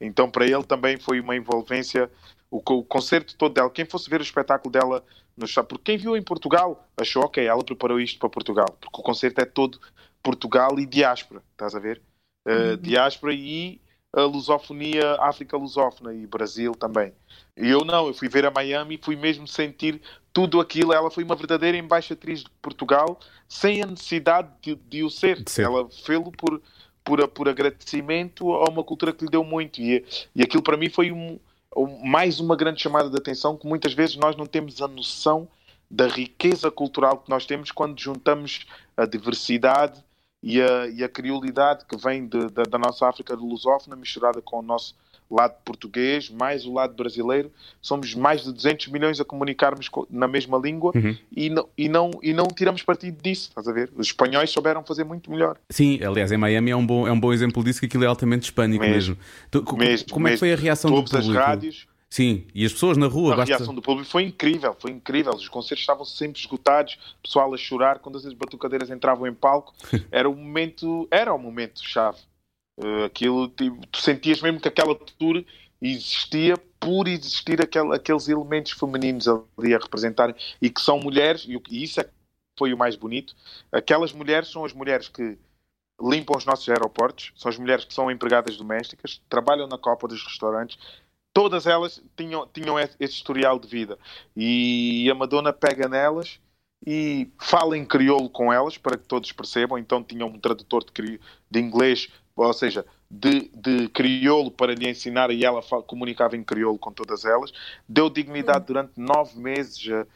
Então, para ele também foi uma envolvência. O, o concerto todo dela, quem fosse ver o espetáculo dela no show, porque quem viu em Portugal achou, ok, ela preparou isto para Portugal, porque o concerto é todo Portugal e diáspora, estás a ver? Uh, Diáspora e a lusofonia, África lusófona e Brasil também. E eu não, eu fui ver a Miami e fui mesmo sentir tudo aquilo. Ela foi uma verdadeira embaixatriz de Portugal sem a necessidade de, de o ser. Ela fez-lo por, por, por agradecimento a uma cultura que lhe deu muito. E, e aquilo para mim foi um, um, mais uma grande chamada de atenção que muitas vezes nós não temos a noção da riqueza cultural que nós temos quando juntamos a diversidade e a, e a criolidade que vem de, de, da nossa África lusófona misturada com o nosso lado português, mais o lado brasileiro, somos mais de 200 milhões a comunicarmos na mesma língua uhum. e, não, e, não, e não tiramos partido disso, estás a ver? Os espanhóis souberam fazer muito melhor. Sim, aliás, em Miami é um bom, é um bom exemplo disso, que aquilo é altamente hispânico mesmo. mesmo. mesmo como é que foi a reação Todas do público? as rádios... Sim, e as pessoas na rua. A basta... reação do público foi incrível, foi incrível. Os concertos estavam sempre esgotados, pessoal a chorar quando as batucadeiras entravam em palco. Era o momento, era o momento chave. Uh, aquilo, tipo, tu sentias mesmo que aquela tour existia por existir aquele, aqueles elementos femininos ali a representarem e que são mulheres, e, e isso é, foi o mais bonito. Aquelas mulheres são as mulheres que limpam os nossos aeroportos, são as mulheres que são empregadas domésticas, trabalham na copa dos restaurantes, todas elas tinham, tinham esse historial de vida. E a Madonna pega nelas e fala em crioulo com elas para que todos percebam. Então tinham um tradutor de, de inglês ou seja, de, de crioulo para lhe ensinar e ela comunicava em crioulo com todas elas. Deu dignidade hum. durante nove meses a,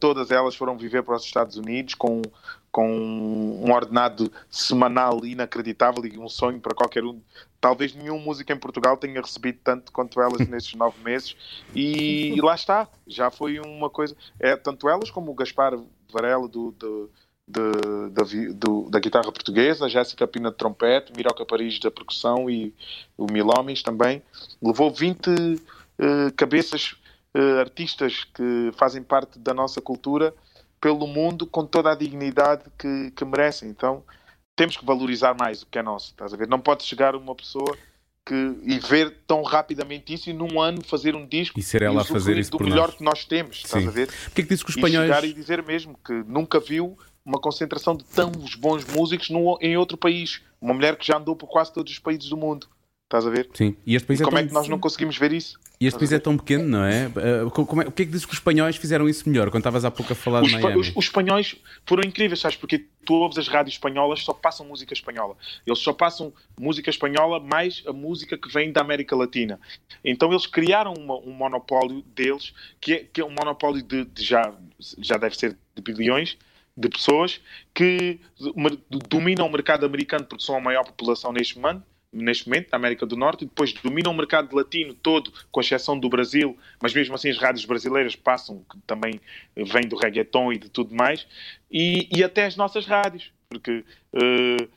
todas elas, foram viver para os Estados Unidos com, com um ordenado semanal inacreditável e um sonho para qualquer um. Talvez nenhum músico em Portugal tenha recebido tanto quanto elas nesses nove meses. E, e, lá está, já foi uma coisa. É, tanto elas como o Gaspar Varela do, do de, da, do, da guitarra portuguesa, Jéssica Pina de trompete, Miroca Paris da percussão e o Milomis também. Levou 20 uh, eh, cabeças uh, artistas que fazem parte da nossa cultura pelo mundo com toda a dignidade que, que merecem. Então, temos que valorizar mais o que é nosso, estás a ver? Não pode chegar uma pessoa que, e ver tão rapidamente isso e num ano fazer um disco e ser ela a fazer isso do melhor nós. que nós temos, estás Sim. a ver? Porquê que dizes que os E espanhóis. chegar e dizer mesmo que nunca viu uma concentração de tão bons músicos num, em outro país. Uma mulher que já andou por quase todos os países do mundo. Estás a ver? Sim, e este país E é como é que nós não conseguimos ver isso? E este país é tão pequeno, não é? Co- como é- O que é que dizes que os espanhóis fizeram isso melhor? Quando estavas há pouco a falar Os, de Miami. os- os espanhóis foram incríveis, sabes? Porque tu ouves as rádios espanholas, só passam música espanhola. Eles só passam música espanhola mais a música que vem da América Latina. Então eles criaram uma- um monopólio deles, que é, que é um monopólio de, de já, já deve ser de bilhões de pessoas que dominam o mercado americano porque são a maior população neste momento neste momento, na América do Norte, e depois dominam o mercado latino todo, com exceção do Brasil, mas mesmo assim as rádios brasileiras passam, que também vêm do reggaeton e de tudo mais, e, e até as nossas rádios, porque eh,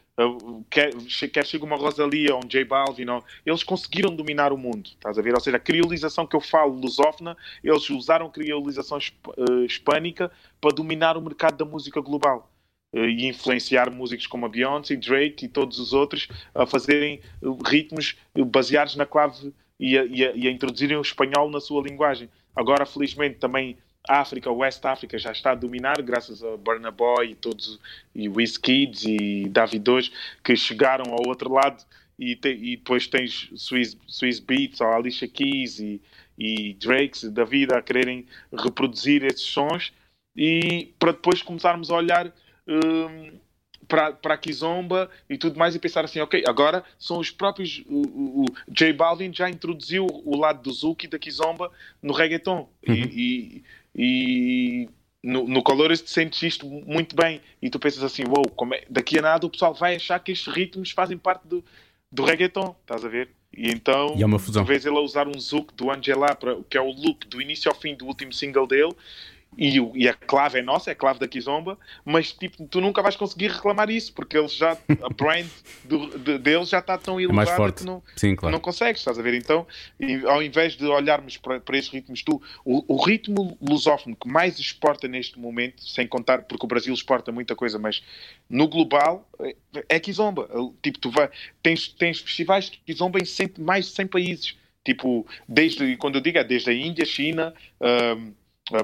quer, quer chega uma Rosalia ou um J Balvin, ou- eles conseguiram dominar o mundo, estás a ver? Ou seja, a criolização que eu falo, lusófona, eles usaram a criolização eh, hispânica para dominar o mercado da música global e influenciar músicos como a Beyoncé, Drake e todos os outros a fazerem eh, ritmos eh, baseados na clave e a, e a- e a introduzirem o espanhol na sua linguagem. Agora, felizmente, também a África, West África já está a dominar, graças a Burna Boy e todos, e Wizkids e Davidos, que chegaram ao outro lado e, te- e depois tens Swiss, Swiss Beats ou Alicia Keys e, e Drakes da vida a quererem reproduzir esses sons e para depois começarmos a olhar hum, para, para a Kizomba e tudo mais e pensar assim, ok, agora são os próprios. O, o, o J Balvin já introduziu o lado do Zuki da Kizomba no reggaeton Uhum. e, e, e no, no Colores te sentes isto muito bem e tu pensas assim, wow, é- daqui a nada o pessoal vai achar que estes ritmos fazem parte do, do reggaeton, estás a ver? E então E é uma fusão. ele a usar um zouk do Angela, para, que é o loop do início ao fim do último single dele, e, o- e a clave é nossa, é a clave da Kizomba, mas tipo, tu nunca vais conseguir reclamar isso, porque eles já, a brand do, de, deles já está tão É elevada forte. que não, Sim, claro. não consegues, estás a ver? Então, ao invés de olharmos para, para estes ritmos, tu, o, o ritmo lusófono que mais exporta neste momento, sem contar, porque o Brasil exporta muita coisa, mas no global é, é Kizomba. Tipo, tu vai, tens, tens festivais de Kizomba em 100 mais de 100 países. Tipo, desde, quando eu digo é desde a Índia, China, hum,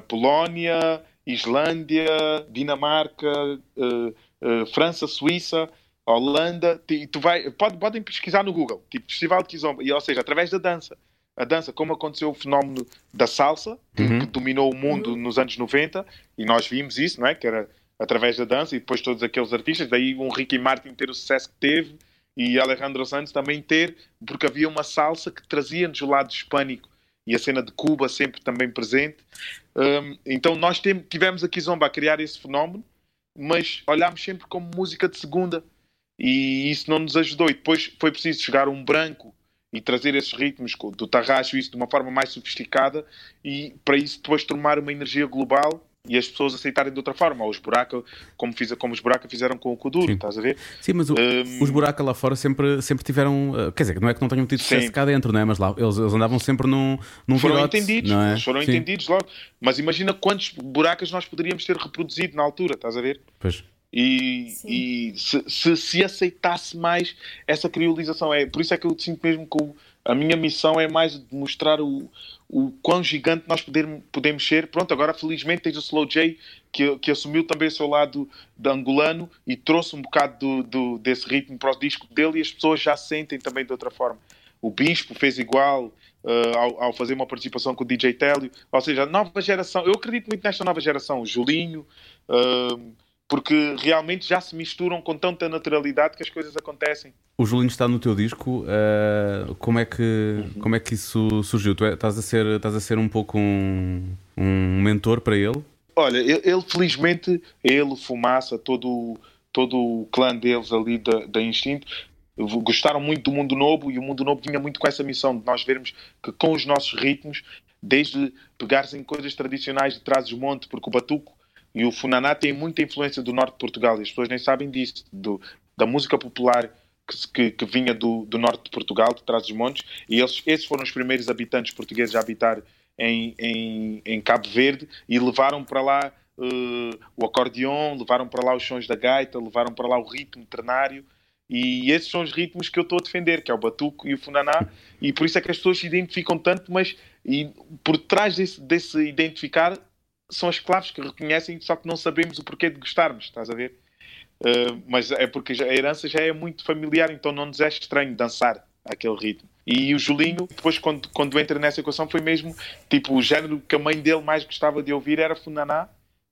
Polónia, Islândia, Dinamarca, eh, eh, França, Suíça, Holanda, e tu vai, pode, podem pesquisar no Google, tipo Festival de Kizomba, e, ou seja, através da dança. A dança, como aconteceu o fenómeno da salsa, que, Uhum. que dominou o mundo nos anos 90, e nós vimos isso, não é? Que era através da dança, e depois todos aqueles artistas, daí um Ricky Martin ter o sucesso que teve, e Alejandro Santos também ter, porque havia uma salsa que trazia-nos o lado hispânico, e a cena de Cuba sempre também presente. Hum, então nós tivemos a Kizomba a criar esse fenómeno, mas olhámos sempre como música de segunda e isso não nos ajudou. E depois foi preciso chegar um branco e trazer esses ritmos do tarraxo, isso de uma forma mais sofisticada e para isso depois tomar uma energia global e as pessoas aceitarem de outra forma. Ou os buraca, como, fiz, como os buraca fizeram com o Kuduro, Sim. estás a ver? Sim, mas o- Hum. os buracos lá fora sempre, sempre tiveram. uh, Quer dizer, não é que não tenham tido sucesso cá dentro, não é? Mas lá eles, eles andavam sempre num, num foram virote, entendidos, não é? foram Sim, entendidos logo. Mas imagina quantos buracas nós poderíamos ter reproduzido na altura, estás a ver? Pois. E, e se, se se aceitasse mais essa criolização, é por isso é que eu sinto mesmo que o- a minha missão é mais de mostrar o, o quão gigante nós poder, podemos ser. Pronto, agora felizmente tens o Slow J que, que assumiu também o seu lado de angolano e trouxe um bocado do, do- desse ritmo para o disco dele e as pessoas já sentem também de outra forma. O Bispo fez igual uh, ao, ao fazer uma participação com o DJ Télio. Ou seja, a nova geração, eu acredito muito nesta nova geração, o Julinho, uh, porque realmente já se misturam com tanta naturalidade que as coisas acontecem. O Julinho está no teu disco. uh, como, é que, como é que isso surgiu? Tu é- estás, a ser, estás a ser um pouco um, um mentor para ele? Olha, ele, ele, felizmente, ele, o Fumaça, todo, o- todo o clã deles ali da, da Instinto, gostaram muito do Mundo Novo e o Mundo Novo tinha muito com essa missão de nós vermos que com os nossos ritmos, desde pegares em coisas tradicionais de trás dos montes, porque o batuco e o funaná têm muita influência do norte de Portugal e as pessoas nem sabem disso, do, da música popular que, que, vinha do, do norte de Portugal, de trás dos montes, e eles, esses foram os primeiros habitantes portugueses a habitar em, em, em Cabo Verde e levaram para lá uh, o acordeon, levaram para lá os sons da gaita, levaram para lá o ritmo ternário. E esses são os ritmos que eu estou a defender, que é o batuco e o funaná, e por isso é que as pessoas se identificam tanto, mas e por trás desse, desse identificar são as claves que reconhecem, só que não sabemos o porquê de gostarmos, estás a ver? Uh, mas é porque a herança já é muito familiar, então não nos é estranho dançar aquele ritmo. E o Julinho, depois, quando, quando entra nessa equação, foi mesmo tipo o género que a mãe dele mais gostava de ouvir era Funaná,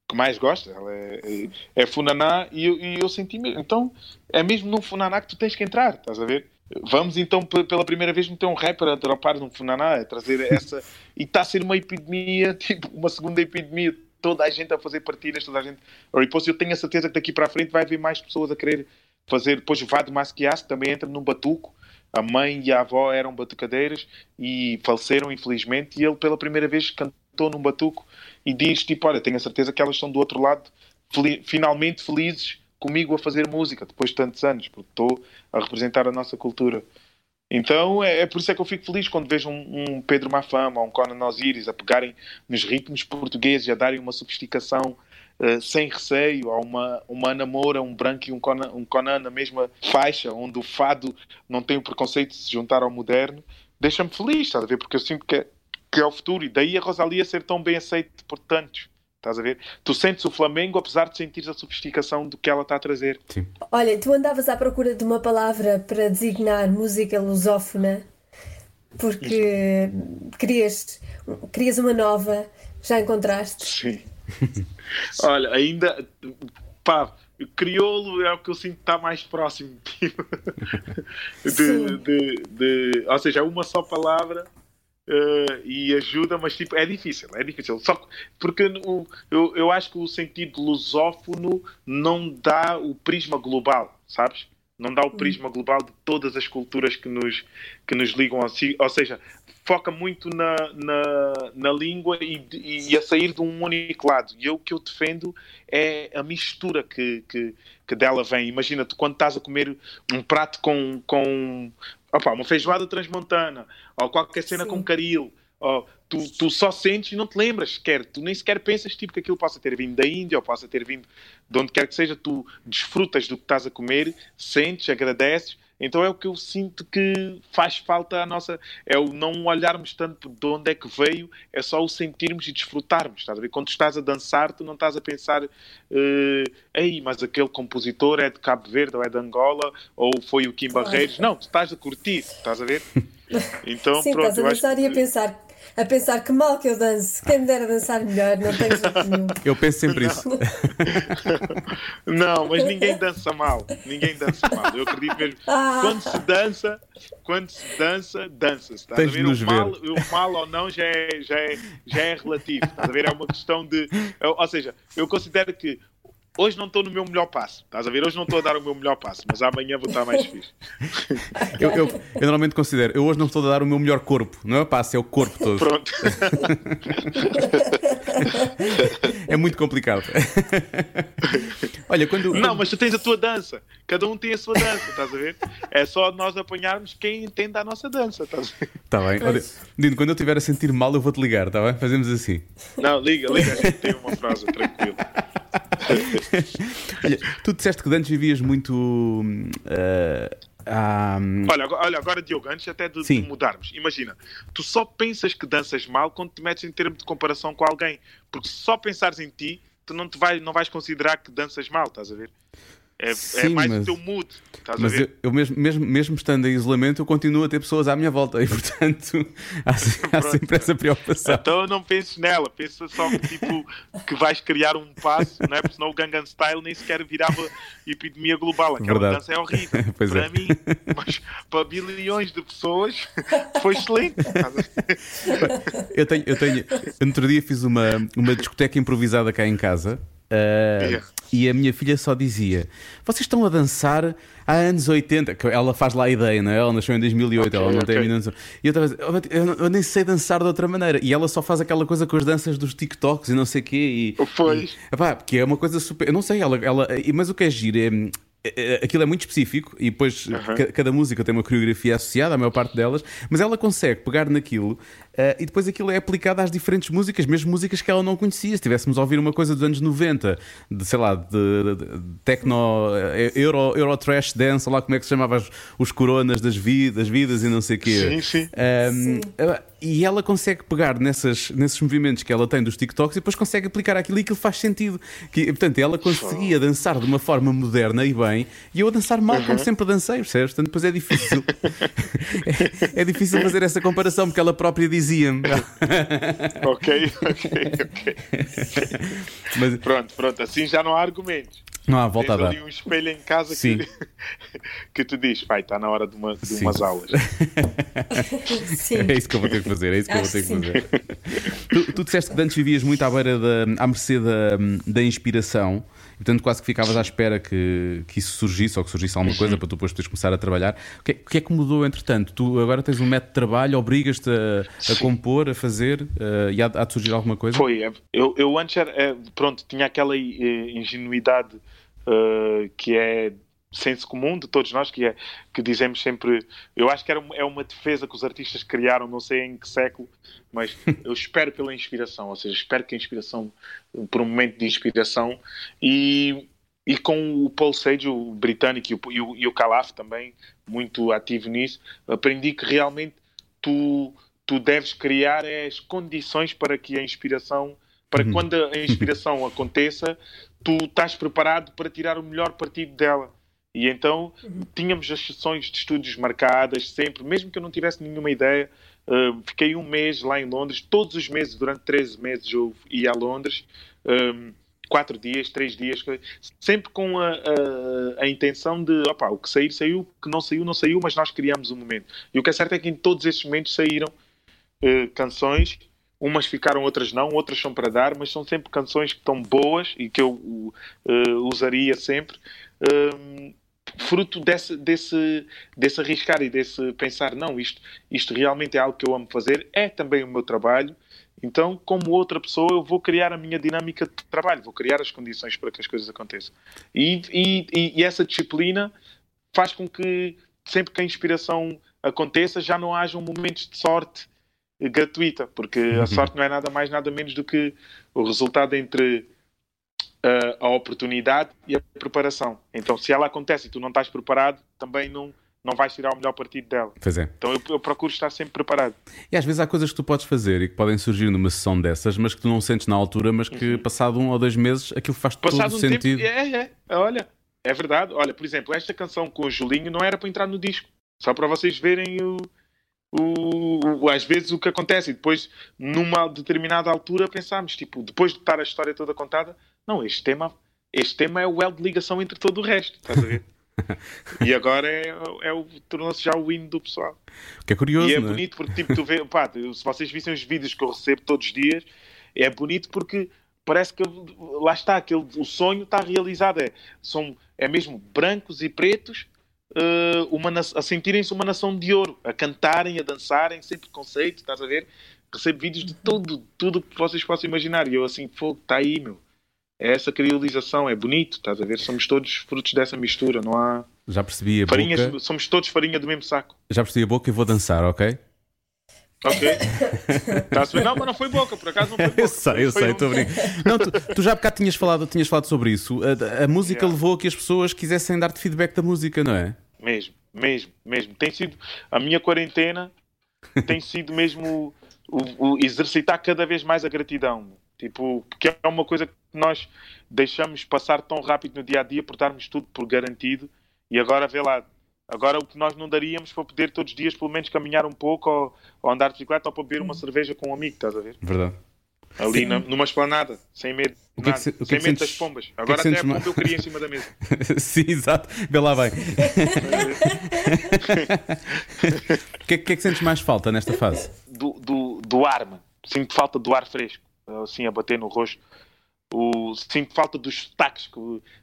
que mais gosta, ela é, é, é Funaná, e, e eu senti mesmo. Então é mesmo no Funaná que tu tens que entrar, estás a ver? Vamos então pela primeira vez meter um rapper a dropar no Funaná, a trazer essa. e está a ser uma epidemia, tipo, uma segunda epidemia, toda a gente a fazer partilhas, toda a gente a repost. Eu tenho a certeza que daqui para a frente vai haver mais pessoas a querer fazer. Depois o Vado Masquias também entra num batuco. A mãe e a avó eram batucadeiras e faleceram, infelizmente, e ele pela primeira vez cantou num batuco e diz: tipo, olha, tenho a certeza que elas estão do outro lado, finalmente felizes comigo a fazer música depois de tantos anos, porque estou a representar a nossa cultura. Então é, é, por isso é que eu fico feliz quando vejo um, um Pedro Mafama ou um Conan Osiris a pegarem nos ritmos portugueses e a darem uma sofisticação uh, sem receio a uma, uma Ana Moura, um Branco e um Conan, um Conan na mesma faixa, onde o fado não tem o preconceito de se juntar ao moderno, deixa-me feliz, estás a ver? Porque eu sinto que é, que é o futuro e daí a Rosalia ser tão bem aceita por tantos. Estás a ver? Tu sentes o Flamengo apesar de sentires a sofisticação do que ela está a trazer. Sim. Olha, tu andavas à procura de uma palavra para designar música lusófona porque querias, querias uma nova, já encontraste? Sim. Olha, ainda pá, crioulo é o que eu sinto que está mais próximo tipo, de, de, de, ou seja, é uma só palavra Uh, e ajuda, mas tipo, é difícil, é difícil. Só porque o, eu, eu acho que o sentido lusófono não dá o prisma global, sabes? Não dá o prisma global de todas as culturas que nos, que nos ligam a si. Ou seja, foca muito na, na, na língua e, e, a sair de um único lado. E eu, o que eu defendo é a mistura que, que, que dela vem. Imagina, tu quando estás a comer um prato com, com opa, uma feijoada transmontana, ou qualquer cena Sim. com caril, ou tu, tu só sentes e não te lembras sequer, tu nem sequer pensas tipo, que aquilo possa ter vindo da Índia ou possa ter vindo de onde quer que seja, tu desfrutas do que estás a comer, sentes, agradeces então é o que eu sinto que faz falta à nossa. É o não olharmos tanto de onde é que veio, é só o sentirmos e desfrutarmos. Estás a ver? Quando estás a dançar, tu não estás a pensar, uh, ei, mas aquele compositor é de Cabo Verde ou é de Angola ou foi o Kim Barreiros. Não, tu estás a curtir, estás a ver? Então, Sim, pronto, estás a dançar e a pensar a pensar que mal que eu danço, quem me dera dançar melhor, não tenho jeito nenhum. Eu penso sempre isso. Não, mas ninguém dança mal. Ninguém dança mal. Eu acredito mesmo. Ah. Quando se dança, quando se dança, dança-se. Tens a ver? O mal, o mal ou não já é, já é, já é relativo. Estás a ver? É uma questão de. Ou seja, eu considero que hoje não estou no meu melhor passo. Estás a ver? Hoje não estou a dar o meu melhor passo, mas amanhã vou estar mais fixe. eu, eu, eu, normalmente considero, eu hoje não estou a dar o meu melhor corpo. Não é o passo, é o corpo todo. Pronto. é muito complicado. Olha, quando. Não, mas tu tens a tua dança. Cada um tem a sua dança, estás a ver? É só nós apanharmos quem entende a nossa dança, estás a ver? Está bem. Olha, Dino, quando eu estiver a sentir mal, eu vou-te ligar, está bem? Fazemos assim. Não, liga, liga, a gente tem uma frase, tranquilo. tu disseste que antes vivias muito. Uh, um... Olha, olha, agora, Diogo, antes até de, de, mudarmos, imagina, tu só pensas que danças mal quando te metes em termos de comparação com alguém, porque se só pensares em ti, tu não, te vai, não vais considerar que danças mal, estás a ver? É, é, Sim, é mais mas, o teu mood. mas eu, eu, mesmo, mesmo, mesmo estando em isolamento, eu continuo a ter pessoas à minha volta e, portanto, há, há sempre essa preocupação. Então não penses nela, pensa só que, tipo, que vais criar um passo, não é? porque senão o Gangnam Style nem sequer virava epidemia global. Aquela Verdade. dança é horrível. para é. mim, mas para bilhões de pessoas foi excelente. eu tenho, eu tenho, no outro dia fiz uma, uma discoteca improvisada cá em casa. Uh, e a minha filha só dizia: Vocês estão a dançar há anos 80, que ela faz lá a ideia, não é? Ela nasceu em 2008, okay, ela não okay. tem a noção. E eu estava a dizer, eu, nem sei dançar de outra maneira. E ela só faz aquela coisa com as danças dos TikToks e não sei o quê. E, pois. E, epá, que é uma coisa super. Eu não sei, ela, ela, mas o que é giro é é, é, aquilo é muito específico e depois uhum. cada música tem uma coreografia associada, a maior parte delas, mas ela consegue pegar naquilo Uh, e depois aquilo é aplicado às diferentes músicas, mesmo músicas que ela não conhecia. Se estivéssemos a ouvir uma coisa dos anos 90, de sei lá, de, de, de techno, eh, euro, euro trash dance, lá como é que se chamava os, os coronas das vidas, vidas e não sei o quê. Sim, sim. Um, sim. E ela consegue pegar nessas, nesses movimentos que ela tem dos TikToks e depois consegue aplicar aquilo e aquilo faz sentido. Que, portanto, ela conseguia dançar de uma forma moderna e bem, e eu a dançar mal, uhum. como sempre dancei, percebes? Portanto, depois é difícil. é, é, difícil fazer essa comparação porque ela própria dizia-me. ok, ok, ok. Mas... Pronto, pronto, assim já não há argumentos. Não há volta Tens a dar. ali um espelho em casa Sim. que, que te diz, pai, está na hora de, uma, de umas aulas. Sim. É isso que eu vou ter que fazer, é isso que Acho eu vou ter que fazer. tu, tu disseste que antes vivias muito à beira da, à mercê da, da inspiração. Portanto, quase que ficavas à espera que, que isso surgisse ou que surgisse alguma coisa para tu depois poderes começar a trabalhar. O que, é, o que, é que mudou entretanto? Tu agora tens um método de trabalho, obrigas-te a, a compor, a fazer uh, e há, há, de surgir alguma coisa? Foi. É, eu, eu antes era, é, pronto, tinha aquela eh, ingenuidade uh, que é senso comum de todos nós, que é que dizemos sempre. Eu acho que era, é uma defesa que os artistas criaram, não sei em que século, mas eu espero pela inspiração, ou seja, espero que a inspiração, por um momento de inspiração, e, e com o Paul Sage, o britânico, e o, e o, e o Calaf também, muito ativo nisso, aprendi que realmente tu, tu deves criar as condições para que a inspiração. Para uhum. quando a inspiração aconteça, tu estás preparado para tirar o melhor partido dela. E então uhum. tínhamos as sessões de estúdios marcadas sempre, mesmo que eu não tivesse nenhuma ideia. Uh, fiquei um mês lá em Londres, todos os meses, durante 13 meses, eu ia a Londres, um, quatro dias, três dias, sempre com a, a, a intenção de opa, o que sair, saiu, o que não saiu, não saiu, mas nós criamos um momento. E o que é certo é que em todos esses momentos saíram uh, canções umas ficaram, outras não, outras são para dar, mas são sempre canções que estão boas e que eu uh, usaria sempre. Fruto desse, desse, desse arriscar e desse pensar, não, isto, isto realmente é algo que eu amo fazer, é também o meu trabalho, então, como outra pessoa, eu vou criar a minha dinâmica de trabalho, vou criar as condições para que as coisas aconteçam. E, e, e essa disciplina faz com que, sempre que a inspiração aconteça, já não hajam momentos de sorte gratuita, porque a uhum. sorte não é nada mais, nada menos do que o resultado entre uh, a oportunidade e a preparação. Então, se ela acontece e tu não estás preparado, também não, não vais tirar o melhor partido dela. Pois é. Então eu, eu, procuro estar sempre preparado. E às vezes há coisas que tu podes fazer e que podem surgir numa sessão dessas, mas que tu não sentes na altura, mas que uhum. passado um ou dois meses aquilo faz passado todo um sentido. Tempo, é, é, olha, é verdade. Olha, por exemplo, esta canção com o Julinho não era para entrar no disco. Só para vocês verem o, o, o, às vezes o que acontece e depois numa determinada altura pensamos tipo depois de estar a história toda contada não este tema este tema é o elo de ligação entre todo o resto estás a ver e agora é, é o tornou-se já o hino do pessoal que é curioso e é é? bonito porque tipo tu vê pá, se vocês vissem os vídeos que eu recebo todos os dias é bonito porque parece que lá está aquele o sonho está realizado é são é mesmo brancos e pretos uh, uma, a sentirem-se uma nação de ouro, a cantarem, a dançarem, sem preconceito, estás a ver? Recebo vídeos de tudo, tudo que vocês possam imaginar. E eu assim, fogo, está aí, meu. É essa criolização, é bonito, estás a ver? Somos todos frutos dessa mistura, não há. Já percebi a Farinhas, boca. Somos todos farinha do mesmo saco. Já percebi a boca e vou dançar, ok? Ok. Tá não, mas não foi boca, por acaso não foi boca. Eu sei, eu sei, estou um... a Não, tu, tu, já há bocado tinhas falado, tinhas falado sobre isso. A, a música yeah. levou a que as pessoas quisessem dar-te feedback da música, não é? Mesmo, mesmo, mesmo. Tem sido. A minha quarentena tem sido mesmo o, o, exercitar cada vez mais a gratidão. Tipo, porque é uma coisa que nós deixamos passar tão rápido no dia a dia por darmos tudo por garantido e agora vê lá. Agora o que nós não daríamos para poder todos os dias pelo menos caminhar um pouco ou, ou andar de bicicleta ou para beber uma cerveja com um amigo, estás a ver? Verdade. Ali na, numa esplanada, sem medo. O que é que se, o que sem é que medo sentes, das pombas. É Agora até a pomba eu queria em cima da mesa. Sim, exato. Vê lá bem. O que, é, que é que sentes mais falta nesta fase? Do, do, do ar, mano. Sinto falta do ar fresco. Assim, a bater no rosto o, sinto falta dos sotaques que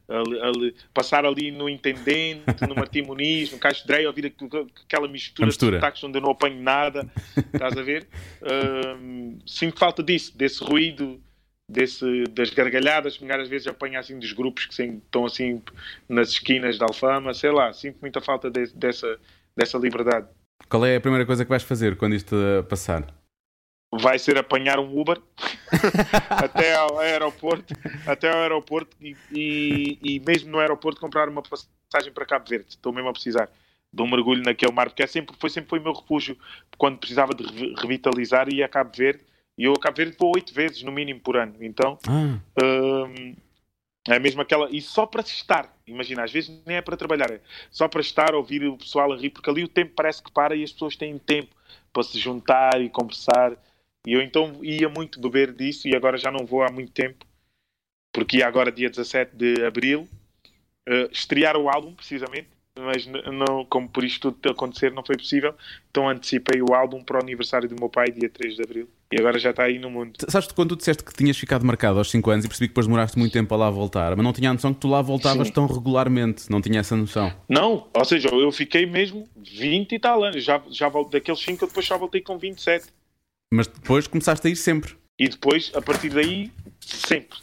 ali, ali, passar ali no Intendente, no Martim Muniz, no Caixo de ouvir aquela mistura, mistura, de sotaques onde eu não apanho nada, estás a ver? Uh, sinto falta disso, desse ruído, desse, das gargalhadas que às vezes apanho assim dos grupos que estão assim nas esquinas da Alfama, sei lá, sinto muita falta de, dessa, dessa liberdade. Qual é a primeira coisa que vais fazer quando isto passar? Vai ser apanhar um Uber até ao aeroporto, até ao aeroporto e, e, e, mesmo no aeroporto comprar uma passagem para Cabo Verde. Estou mesmo a precisar de um mergulho naquele mar, porque é sempre, foi sempre foi o meu refúgio quando precisava de revitalizar e a Cabo Verde. E eu a Cabo Verde vou oito vezes no mínimo por ano. Então ah. hum, é mesmo aquela. E só para estar, imagina, às vezes nem é para trabalhar, é só para estar, ouvir o pessoal a rir, porque ali o tempo parece que para e as pessoas têm tempo para se juntar e conversar. E eu então ia muito beber disso e agora já não vou há muito tempo, porque ia agora dia 17 de abril uh, estrear o álbum, precisamente, mas não, como por isto tudo acontecer não foi possível, então antecipei o álbum para o aniversário do meu pai, dia 3 de abril. E agora já está aí no mundo. Sabes quando tu disseste que tinhas ficado marcado aos 5 anos e percebi que depois demoraste muito tempo a lá voltar, mas não tinha a noção que tu lá voltavas Sim. tão regularmente, não tinha essa noção. Não, ou seja, eu fiquei mesmo 20 e tal anos, já, já daqueles 5 eu depois já voltei com 27. Mas depois começaste a ir sempre. E depois, a partir daí, sempre.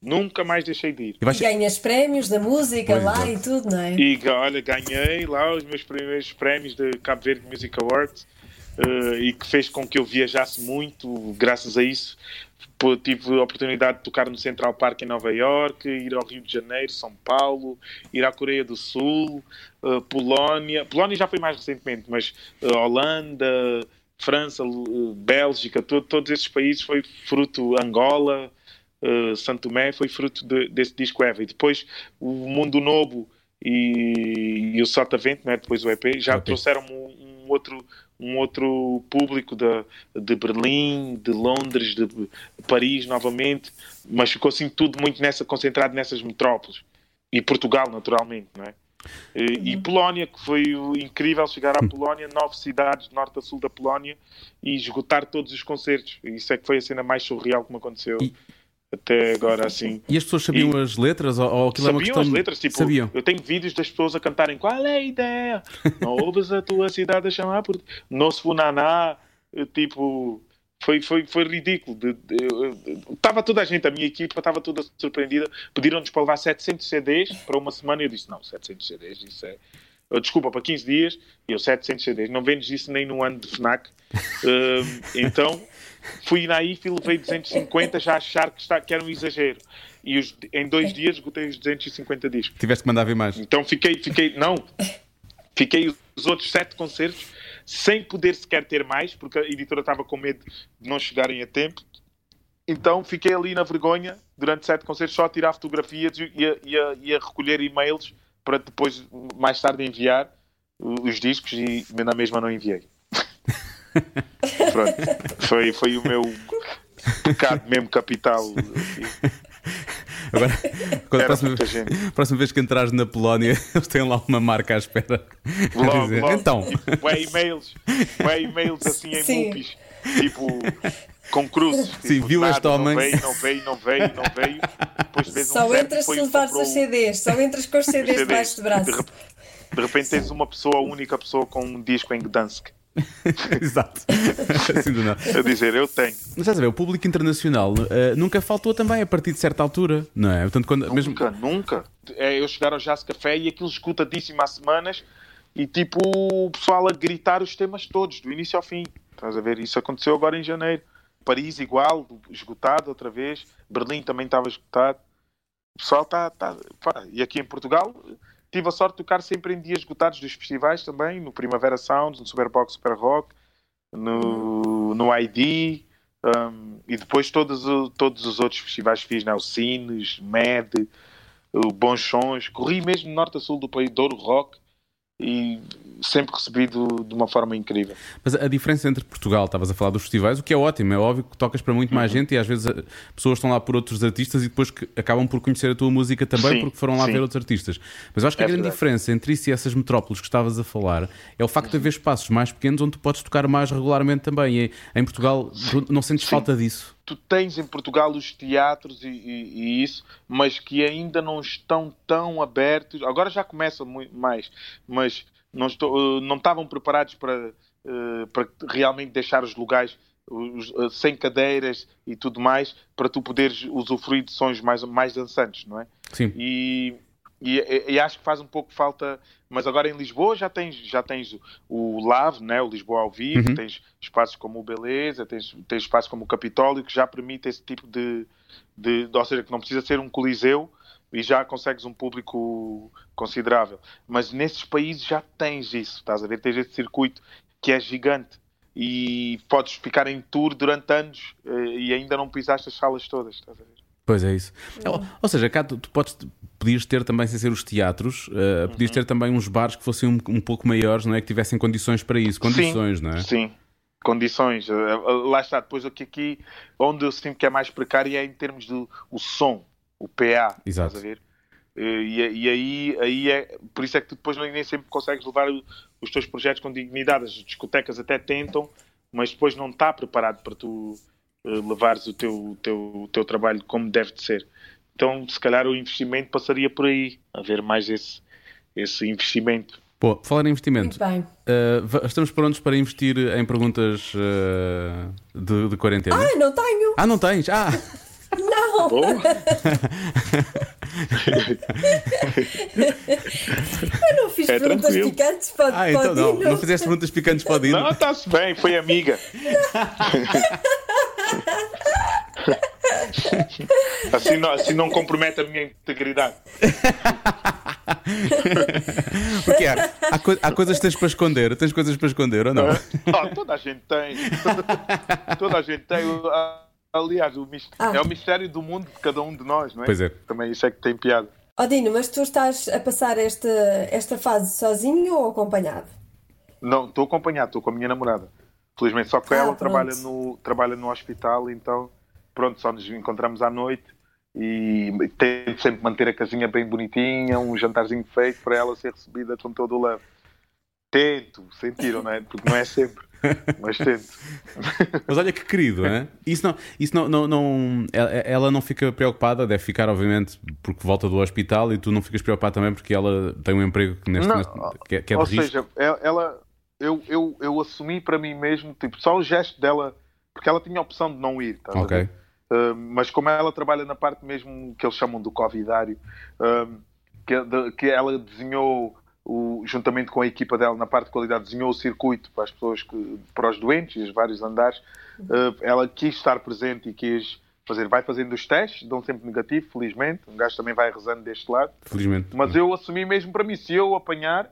Nunca mais deixei de ir. E, vais... ganhas prémios da música pois lá e tudo, não é? E olha, ganhei lá os meus primeiros prémios de Cabo Verde Music Awards uh, e que fez com que eu viajasse muito, graças a isso. Tive a oportunidade de tocar no Central Park em Nova York, ir ao Rio de Janeiro, São Paulo, ir à Coreia do Sul, uh, Polónia. Polónia já foi mais recentemente, mas uh, Holanda, França, Bélgica, todo, todos esses países foi fruto Angola, uh, Santo Tomé foi fruto de, desse disco Eva. E depois o Mundo Novo e, e o Sotavento, né, depois o EP, já okay. trouxeram um, um, outro, um outro público de, de Berlim, de Londres, de, de Paris novamente, mas ficou assim tudo muito nessa, concentrado nessas metrópoles. E Portugal, naturalmente, não é? E, uhum. Polónia, que foi incrível chegar à Polónia, nove cidades, norte a sul da Polónia, e esgotar todos os concertos. Isso é que foi a cena mais surreal que me aconteceu. E, até agora assim. E as pessoas sabiam e... as letras? Ou, ou aquilo sabiam é questão... as letras, tipo, sabiam. eu tenho vídeos das pessoas a cantarem qual é a ideia? Não ouves a tua cidade a chamar por Nosso Funaná, tipo. Foi, foi, foi ridículo. Estava toda a gente, a minha equipa estava toda surpreendida. Pediram-nos para levar 700 CDs para uma semana e eu disse: Não, 700 CDs, isso é. Desculpa, para 15 dias, e eu 700 CDs. Não vendes isso nem no ano de FNAC. uh, então Fui na IF e levei 250 já a achar que, está, que era um exagero. E os, em dois dias esgotei os 250 discos. Tiveste que mandar vir mais. Então fiquei, fiquei, não, fiquei os outros sete concertos sem poder sequer ter mais, porque a editora estava com medo de não chegarem a tempo. Então fiquei ali na vergonha durante sete concertos só a tirar fotografias e a, e a, e a recolher e-mails para depois, mais tarde, enviar os discos e na mesma não enviei. Pronto, foi, foi o meu pecado mesmo capital. Assim. Agora, quando a próxima, próxima, vez que entrares na Polónia, eles têm lá uma marca à espera. Logo, dizer, logo, então. Tipo, e-mails, e-mails assim em Sim. tipo com cruzes. Sim, tipo, viu nada, este homem. Não veio, não veio, não veio, não veio. Depois só um entras se levares os CDs, só entras com os CDs debaixo do braço. De, de repente tens uma pessoa, a única pessoa com um disco em Gdansk. Exato. assim do nada. A dizer, eu tenho. Mas estás a ver, o público internacional uh, nunca faltou também a partir de certa altura, não é? Portanto, quando, nunca, mesmo... nunca. É eu chegar ao Jazz Café e aquilo escutadíssimo há semanas e tipo o pessoal a gritar os temas todos, do início ao fim. Estás a ver? Isso aconteceu agora em janeiro. Paris igual, esgotado outra vez. Berlim também estava esgotado. O pessoal está. Tá, e aqui em Portugal Tive a sorte de tocar sempre em dias esgotados dos festivais também, no Primavera Sounds, no Superbox Super Rock, no, no ID, um, e depois todos, todos os outros festivais fiz, né? o Cines, MED, o Bons Sons, corri mesmo norte a sul do país, Douro Rock, e sempre recebido de uma forma incrível. Mas a diferença entre Portugal, estavas a falar dos festivais, o que é ótimo, é óbvio que tocas para muito mais uhum. gente e às vezes eh, pessoas estão lá por outros artistas e depois acabam por conhecer a tua música também sim, porque foram lá sim. ver outros artistas. Mas eu acho que é a grande verdade. diferença entre isso e essas metrópoles que estavas a falar é o facto uhum. de haver espaços mais pequenos onde tu podes tocar mais regularmente também. E em Portugal não sentes sim. falta disso? Tu tens em Portugal os teatros e, e, e, isso, mas que ainda não estão tão abertos. Agora já começa muito mais, mas não, estou, eh, não estavam preparados para, eh, para realmente deixar os lugares eh, sem cadeiras e tudo mais para tu poderes usufruir de sons mais, mais dançantes, não é? Sim. E, e, e, e, acho que faz um pouco falta, mas agora em Lisboa já tens, já tens o LAV, né, o Lisboa ao vivo, uhum. tens espaços como o Beleza, tens, tens espaços como o Capitólio que já permite esse tipo de, de, de, ou seja, que não precisa ser um coliseu e já consegues um público considerável. Mas nesses países já tens isso, estás a ver? Tens esse circuito que é gigante e podes ficar em tour durante anos eh, e ainda não pisaste as salas todas, estás a ver? Pois é isso. Ou, ou, seja, cá tu, tu, podes, podias ter também, sem ser os teatros, uh, podias uhum. ter também uns bares que fossem um, um, pouco maiores, não é? Que tivessem condições para isso. Condições, sim, não é? Sim, condições. Uh, lá está, depois aqui, aqui onde eu sinto que é mais precário é em termos do o som, o PA. Exato. Estás a ver? E, e, aí, aí é, por isso é que tu depois nem sempre consegues levar os teus projetos com dignidade. As discotecas até tentam, mas depois não está preparado para tu levares o teu, teu, o teu trabalho como deve de ser. Então, se calhar o investimento passaria por aí, haver mais esse, esse investimento. Pô, falar em investimento, uh, estamos prontos para investir em perguntas uh, de, de quarentena? Ah, não tenho! Ah, não tens? Ah! Não! Eu não fiz é perguntas tranquilo. picantes para, ah, então não. não. Não fizeste perguntas picantes para o Dino? Não, está-se bem, foi amiga. assim, não, assim não compromete a minha integridade. Porque há, há, co há, coisas que tens para esconder. Tens coisas para esconder ou não? Oh, toda a gente tem. toda a gente tem. Aliás, o ah. é o mistério do mundo de cada um de nós, não é? Pois é. Também isso é que tem piada. Odino, mas tu estás a passar esta, esta fase sozinho ou acompanhado? Não, estou acompanhado, estou com a minha namorada. Felizmente, só que ah, ela trabalha no, trabalha no hospital, então pronto, só nos encontramos à noite e tento sempre manter a casinha bem bonitinha, um jantarzinho feito para ela ser recebida com todo o love. Tento, sentiram, não é? Porque não é sempre. Mas tento. Mas olha que querido, é? Isso não, isso não, não, não, ela não fica preocupada, deve ficar, obviamente, porque volta do hospital e tu não ficas preocupado também porque ela tem um emprego que, neste, não, neste, que, é, que é de Ou risco. seja, ela, eu, eu, eu assumi para mim mesmo, tipo, só o gesto dela, porque ela tinha a opção de não ir, tá Ok. Uh, mas como ela trabalha na parte mesmo que eles chamam do covidário, uh, que, de, que ela desenhou o, juntamente com a equipa dela na parte de qualidade, desenhou o circuito para as pessoas, que, para os doentes os vários andares. Uh, ela quis estar presente e quis fazer, vai fazendo os testes, dão sempre negativo, felizmente. Um gajo também vai rezando deste lado. Felizmente. Mas eu assumi mesmo para mim, se eu apanhar,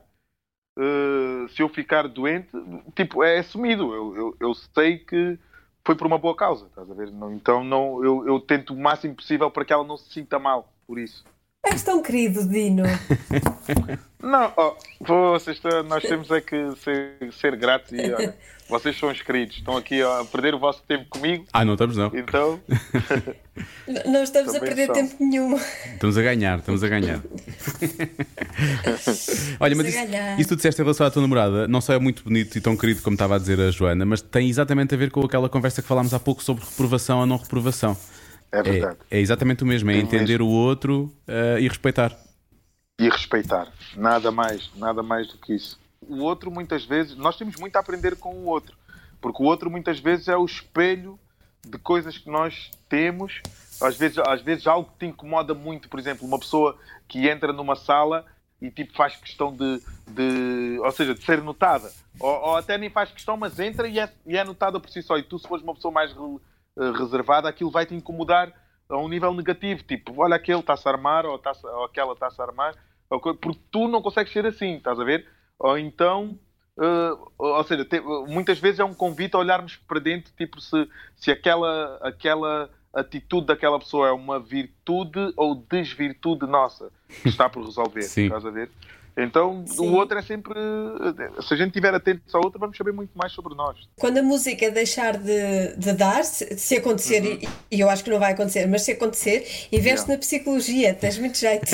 uh, se eu ficar doente, tipo, é assumido. Eu, eu, eu, sei que foi por uma boa causa, estás a ver? Não, então não, eu, eu tento o máximo possível para que ela não se sinta mal por isso. És tão querido, Dino. Não, oh, vocês, nós temos é que ser, ser gratos e olha, vocês são os queridos, estão aqui a perder o vosso tempo comigo. Ah, não estamos não. Então. não estamos a perder são. tempo nenhum. Estamos a ganhar, estamos a ganhar. olha, mas isso, isso tu disseste em relação à tua namorada, não só é muito bonito e tão querido como estava a dizer a Joana, mas tem exatamente a ver com aquela conversa que falámos há pouco sobre reprovação ou não reprovação. É verdade. É, é exatamente o mesmo, é entender mesmo. o outro uh, e respeitar. E respeitar. Nada mais, nada mais do que isso. O outro, muitas vezes, nós temos muito a aprender com o outro. Porque o outro, muitas vezes, é o espelho de coisas que nós temos. Às vezes, às vezes algo que te incomoda muito, por exemplo, uma pessoa que entra numa sala e tipo faz questão de, de ou seja, de ser notada. Ou, ou, até nem faz questão, mas entra e é, e é notada por si só. E tu, se fores uma pessoa mais reservada, aquilo vai te incomodar a um nível negativo. Tipo, olha, aquele está-se a armar, ou, tá ou aquela está-se a armar, porque tu não consegues ser assim, estás a ver? Ou então, uh, ou seja, te, muitas vezes é um convite a olharmos para dentro, tipo, se, se aquela, aquela atitude daquela pessoa é uma virtude ou desvirtude nossa que está por resolver, Sim. estás a ver? Então Sim. o outro é sempre. Se a gente estiver atento ao outro, vamos saber muito mais sobre nós. Quando a música deixar de, de dar, se, se acontecer, uhum. e, e, eu acho que não vai acontecer, mas se acontecer, investe na psicologia, tens muito jeito.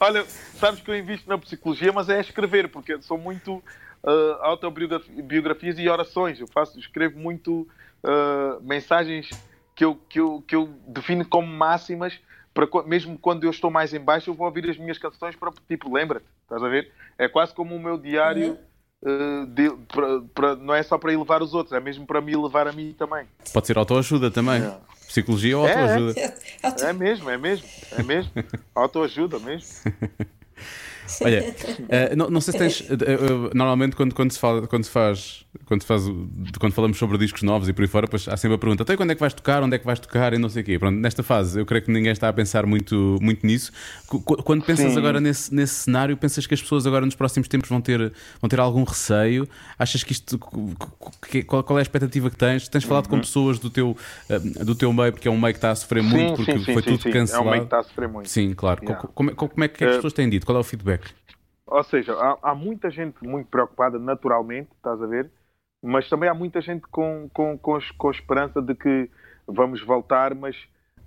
Olha, sabes que eu invisto na psicologia, mas é escrever, porque sou muito uh, autobiografias e orações. Eu faço, escrevo muito uh, mensagens que eu, que, eu, que eu defino como máximas para, mesmo quando eu estou mais em baixo, eu vou ouvir as minhas canções para, tipo, lembra-te, estás a ver? É quase como o meu diário, uh, de, pra, pra, não é só para elevar os outros, é mesmo para me elevar a mim também. Pode ser autoajuda também. Psicologia ou É, é. autoajuda? É mesmo, é mesmo, é mesmo. Autoajuda mesmo. Olha, eh, não, não sei se tens. eh, normalmente, quando, quando, se fala, quando se faz. Quando, se faz quando falamos sobre discos novos e por aí fora, pois há sempre a pergunta: até quando é que vais tocar? Onde é que vais tocar? E não sei o quê. Pronto, nesta fase, eu creio que ninguém está a pensar muito, muito nisso. Qu- qu- Quando pensas Sim. agora nesse, nesse cenário, pensas que as pessoas agora nos próximos tempos vão ter, vão ter algum receio? Achas que isto. que- Qual, qual é a expectativa que tens? Tens falado com pessoas do teu, do teu meio, porque é um meio que está a sofrer muito, Sim, porque sim, foi tudo cancelado. É um meio que está a sofrer muito. Sim, claro. Yeah. Co- Como, é- como é que, é que as pessoas têm dito? Qual é o feedback? Ou seja, há, há muita gente muito preocupada naturalmente, estás a ver? Mas também há muita gente com, com, com, com a esperança de que vamos voltar, mas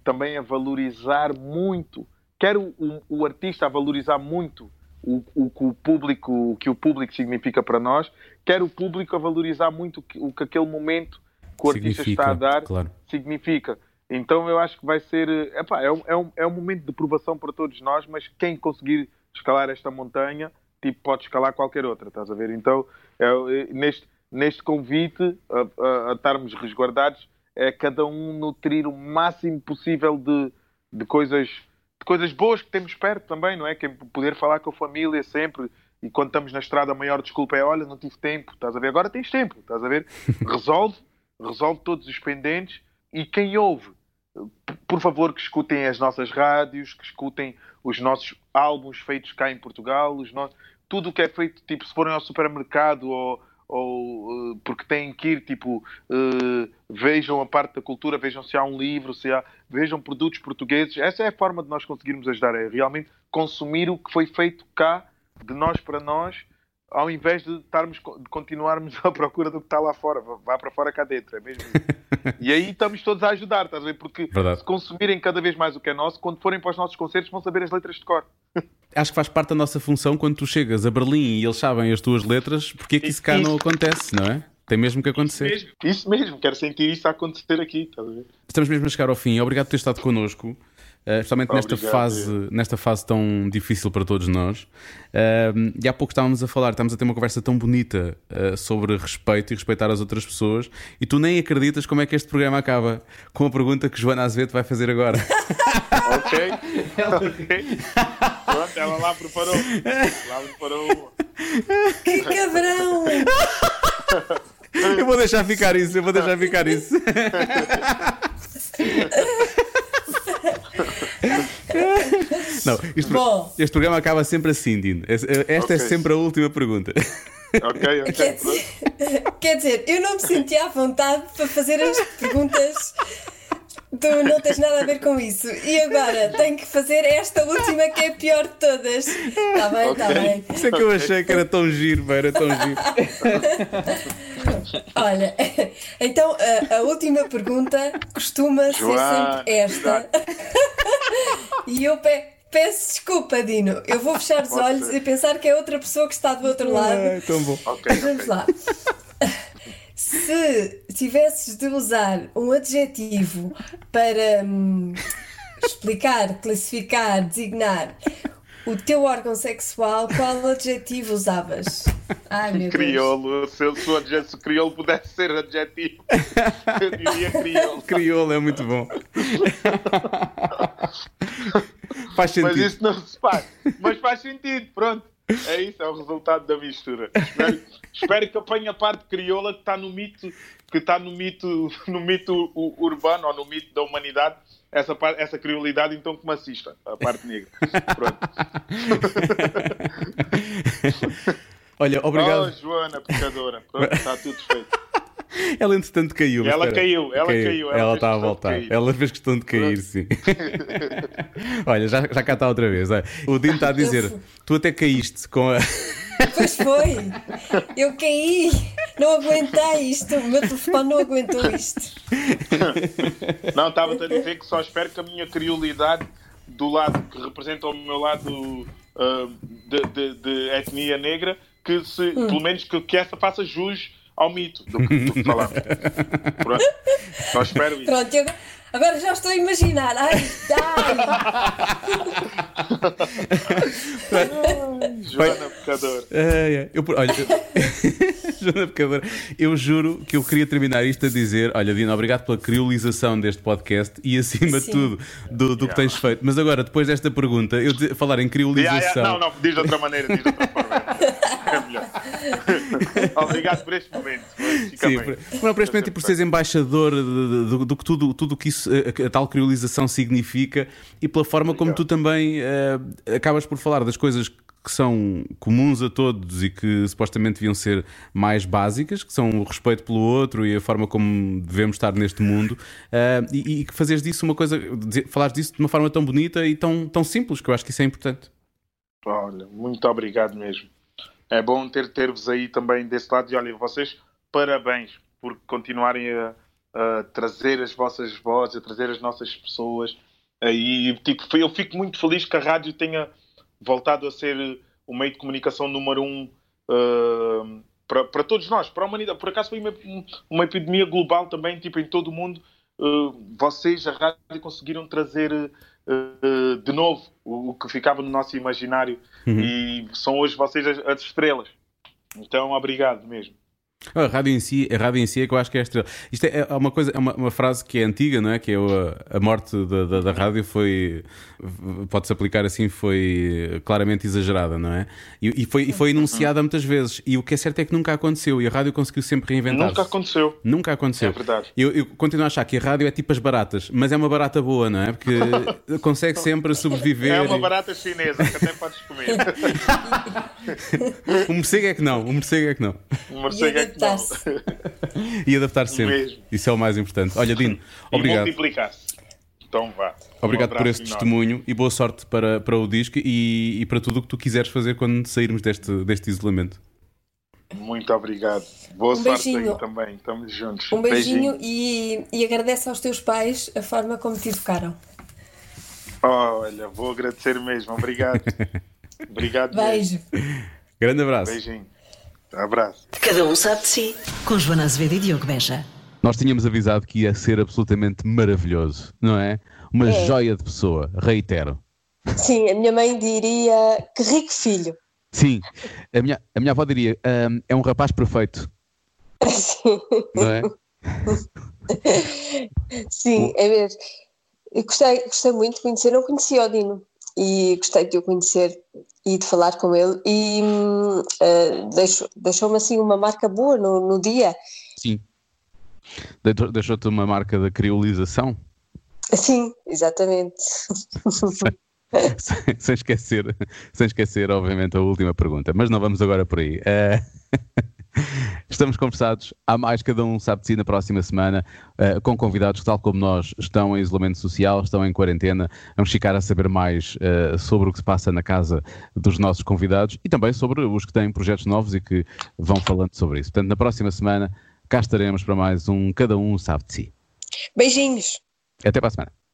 também a valorizar muito. Quer o, o, artista a valorizar muito o, o, que o público, o que o público significa para nós, quer o público a valorizar muito o que, o que aquele momento que o artista está a dar claro. significa. Então eu acho que vai ser. eh, Epá, é, um, é, um, é um momento de provação para todos nós, mas quem conseguir escalar esta montanha, tipo, pode escalar qualquer outra, estás a ver? Então, é, é, neste, neste convite a, a- a estarmos resguardados, é cada um nutrir o máximo possível de, de coisas de coisas boas que temos perto também, não é? Que é poder falar com a família sempre. E quando estamos na estrada, a maior desculpa é: olha, não tive tempo, estás a ver? Agora tens tempo, estás a ver? Resolve, resolve todos os pendentes. E quem ouve, por favor, que escutem as nossas rádios, que escutem os nossos álbuns feitos cá em Portugal, os no... tudo o que é feito, tipo, se forem ao supermercado ou, ou eh, porque têm que ir, tipo, eh, vejam a parte da cultura, vejam se há um livro, se há, vejam produtos portugueses. Essa é a forma de nós conseguirmos ajudar, é realmente consumir o que foi feito cá, de nós para nós, ao invés de estarmos de continuarmos à procura do que está lá fora. Vá para fora cá dentro, é mesmo isso. E aí estamos todos a ajudar, estás a ver? Porque Verdade. se consumirem cada vez mais o que é nosso, quando forem para os nossos concertos vão saber as letras de cor. Acho que faz parte da nossa função quando tu chegas a Berlim e eles sabem as tuas letras, porque é que isso cá Isso. não acontece, não é? Tem mesmo que acontecer. Mesmo. Isso mesmo, quero sentir isso a acontecer aqui, estás a ver? Estamos mesmo a chegar ao fim. Obrigado por ter estado connosco. Eh, especialmente nesta fase, nesta fase tão difícil para todos nós. Ahm, e há pouco estávamos a falar, estávamos a ter uma conversa tão bonita eh, sobre respeito e respeitar as outras pessoas, e tu nem acreditas como é que este programa acaba com a pergunta que Joana Azevedo vai fazer agora. Ok? ok. Pronto, ela lá preparou. Lá preparou. Que cabrão! eu vou deixar ficar isso, eu vou deixar ficar isso. Não, isto- Bom. este programa acaba sempre assim, Dino. Esta é Ok. sempre a última pergunta. Ok, ok. Quer dizer, quer dizer, eu não me sentia à vontade para fazer as perguntas. Tu não tens nada a ver com isso. E agora tenho que fazer esta última que é a pior de todas. Está bem, está Ok. bem. Isso é que eu achei que era tão giro, era tão giro. Olha, então a, a última pergunta costuma ser Joana, sempre esta. e eu pe- peço desculpa, Dino. Eu vou fechar os Pode olhos ser. e pensar que é outra pessoa que está do outro lado. Ai, tão bom. Ok, Vamos ok. lá. Se tivesses de usar um adjetivo para hum, explicar, classificar, designar o teu órgão sexual, qual adjetivo usavas? Ai meu Deus. Crioulo, se, eu- se, o adjetivo- se o crioulo pudesse ser adjetivo, eu diria crioulo. Crioulo é muito bom. Faz sentido. Mas isso não se faz. Mas faz sentido, pronto. É isso, é o resultado da mistura. Espero, espero que apanhe a parte crioula que está no mito, que está no mito, no mito urbano ou no mito da humanidade. Essa, par- essa criolidade, então que me assista, a parte negra. Pronto. Olha, obrigado. Oh, Joana, pecadora. Pronto, está tudo feito. Ela entretanto caiu. mas Ela espera. caiu, ela caiu, ela Ela está a voltar. Ela fez questão de cair, sim. Olha, já, já cá está outra vez. Olha, O Dino está a dizer: tu até caíste com a. Pois foi. Eu caí. Não aguentei isto. O meu telefone não aguentou isto. Não, estava-te a dizer que só espero que a minha criolidade do lado que representa o meu lado ah, de, de- de etnia negra, que se, pelo menos que, que essa faça jus ao mito do que, do que falamos. Pronto. Só espero isso. Pronto, eu- agora já estou a imaginar. Ai, ai. Joana Pecador. Ai. Eu, por- olha, Joana Pecadora. Eu juro que eu queria terminar isto a dizer: Olha, Dina, obrigado pela criolização deste podcast e acima de tudo do, do que tens feito. Mas agora, depois desta pergunta, eu falar em criolização. Yeah, yeah. Não, não, diz de outra maneira, diz de outra forma. É melhor. Obrigado por este momento. Fica Sim, bem. por, não, por este momento e por seres embaixador do, do que tudo, tudo o que isso, a, a tal criolização significa e pela forma como tu também eh, acabas por falar das coisas que são comuns a todos e que supostamente deviam ser mais básicas, que são o respeito pelo outro e a forma como devemos estar neste mundo, eh, e, que fazes disso uma coisa, dizer- falares disso de uma forma tão bonita e tão, tão simples, que eu acho que isso é importante. Olha, muito obrigado mesmo. É bom ter- ter-vos aí também desse lado. E olha, vocês, parabéns por continuarem a, a trazer as vossas vozes, a trazer as nossas pessoas aí. Tipo, eu fico muito feliz que a rádio tenha voltado a ser o meio de comunicação número um uh, para, para todos nós, para a humanidade. Por acaso foi uma, uma epidemia global também, tipo, em todo o mundo. Uh, vocês, a rádio, conseguiram trazer uh, de novo o, o que ficava no nosso imaginário e são hoje vocês as, as estrelas. Então, obrigado mesmo. A rádio em si, a rádio em si é que eu acho que é a estrela. Isto é é uma coisa, é uma, uma frase que é antiga, não é? Que é o- a morte da, da, da rádio foi, pode-se aplicar assim, foi claramente exagerada, não é? E, e foi, e foi enunciada muitas vezes. E o que é certo é que nunca aconteceu. E a rádio conseguiu sempre reinventar-se. Nunca aconteceu. Nunca aconteceu. É verdade. Eu, eu continuo a achar que a rádio é tipo as baratas, mas é uma barata boa, não é? Porque consegue sempre sobreviver. É uma barata chinesa que até podes comer. O morcego é que não, o morcego é que não. Um morcego é que não. E adaptar sempre. Mesmo. Isso é o mais importante. Olha, Dino, E obrigado. multiplicar-se. Então vá. Obrigado Um por esse enorme. testemunho e boa sorte para, para o disco e, e para tudo o que tu quiseres fazer quando sairmos deste, deste isolamento. Muito obrigado. Boa Um sorte beijinho. aí também. Estamos juntos. Um beijinho e, e agradece aos teus pais a forma como te educaram. Olha, vou agradecer mesmo. Obrigado. Obrigado. Beijo. Grande abraço. Beijinho. Abraço. Cada um sabe de si. Com Joana Azevedo e Diogo Beja. Nós tínhamos avisado que ia ser absolutamente maravilhoso, não é? Uma É. joia de pessoa, reitero. Sim, a minha mãe diria que rico filho. Sim, a minha, a minha avó diria: "Ahm, é um rapaz perfeito, Sim, não é? sim, é mesmo. Eu gostei, gostei muito de conhecer, não conhecia o Dino e gostei de o conhecer e de falar com ele e hum, eh, deixou- deixou-me assim uma marca boa no, no dia. Sim. Deixou- Deixou-te uma marca da criolização, Sim, exatamente. sem, sem esquecer, sem esquecer, obviamente, a última pergunta. Mas não vamos agora por aí. Eh, Estamos conversados. Há mais, cada um sabe de si na próxima semana, eh, com convidados que, tal como nós, estão em isolamento social, estão em quarentena. Vamos ficar a saber mais eh, sobre o que se passa na casa dos nossos convidados e também sobre os que têm projetos novos e que vão falando sobre isso. Portanto, na próxima semana, cá estaremos para mais um Cada Um Sabe de Si. Beijinhos. Até para a semana.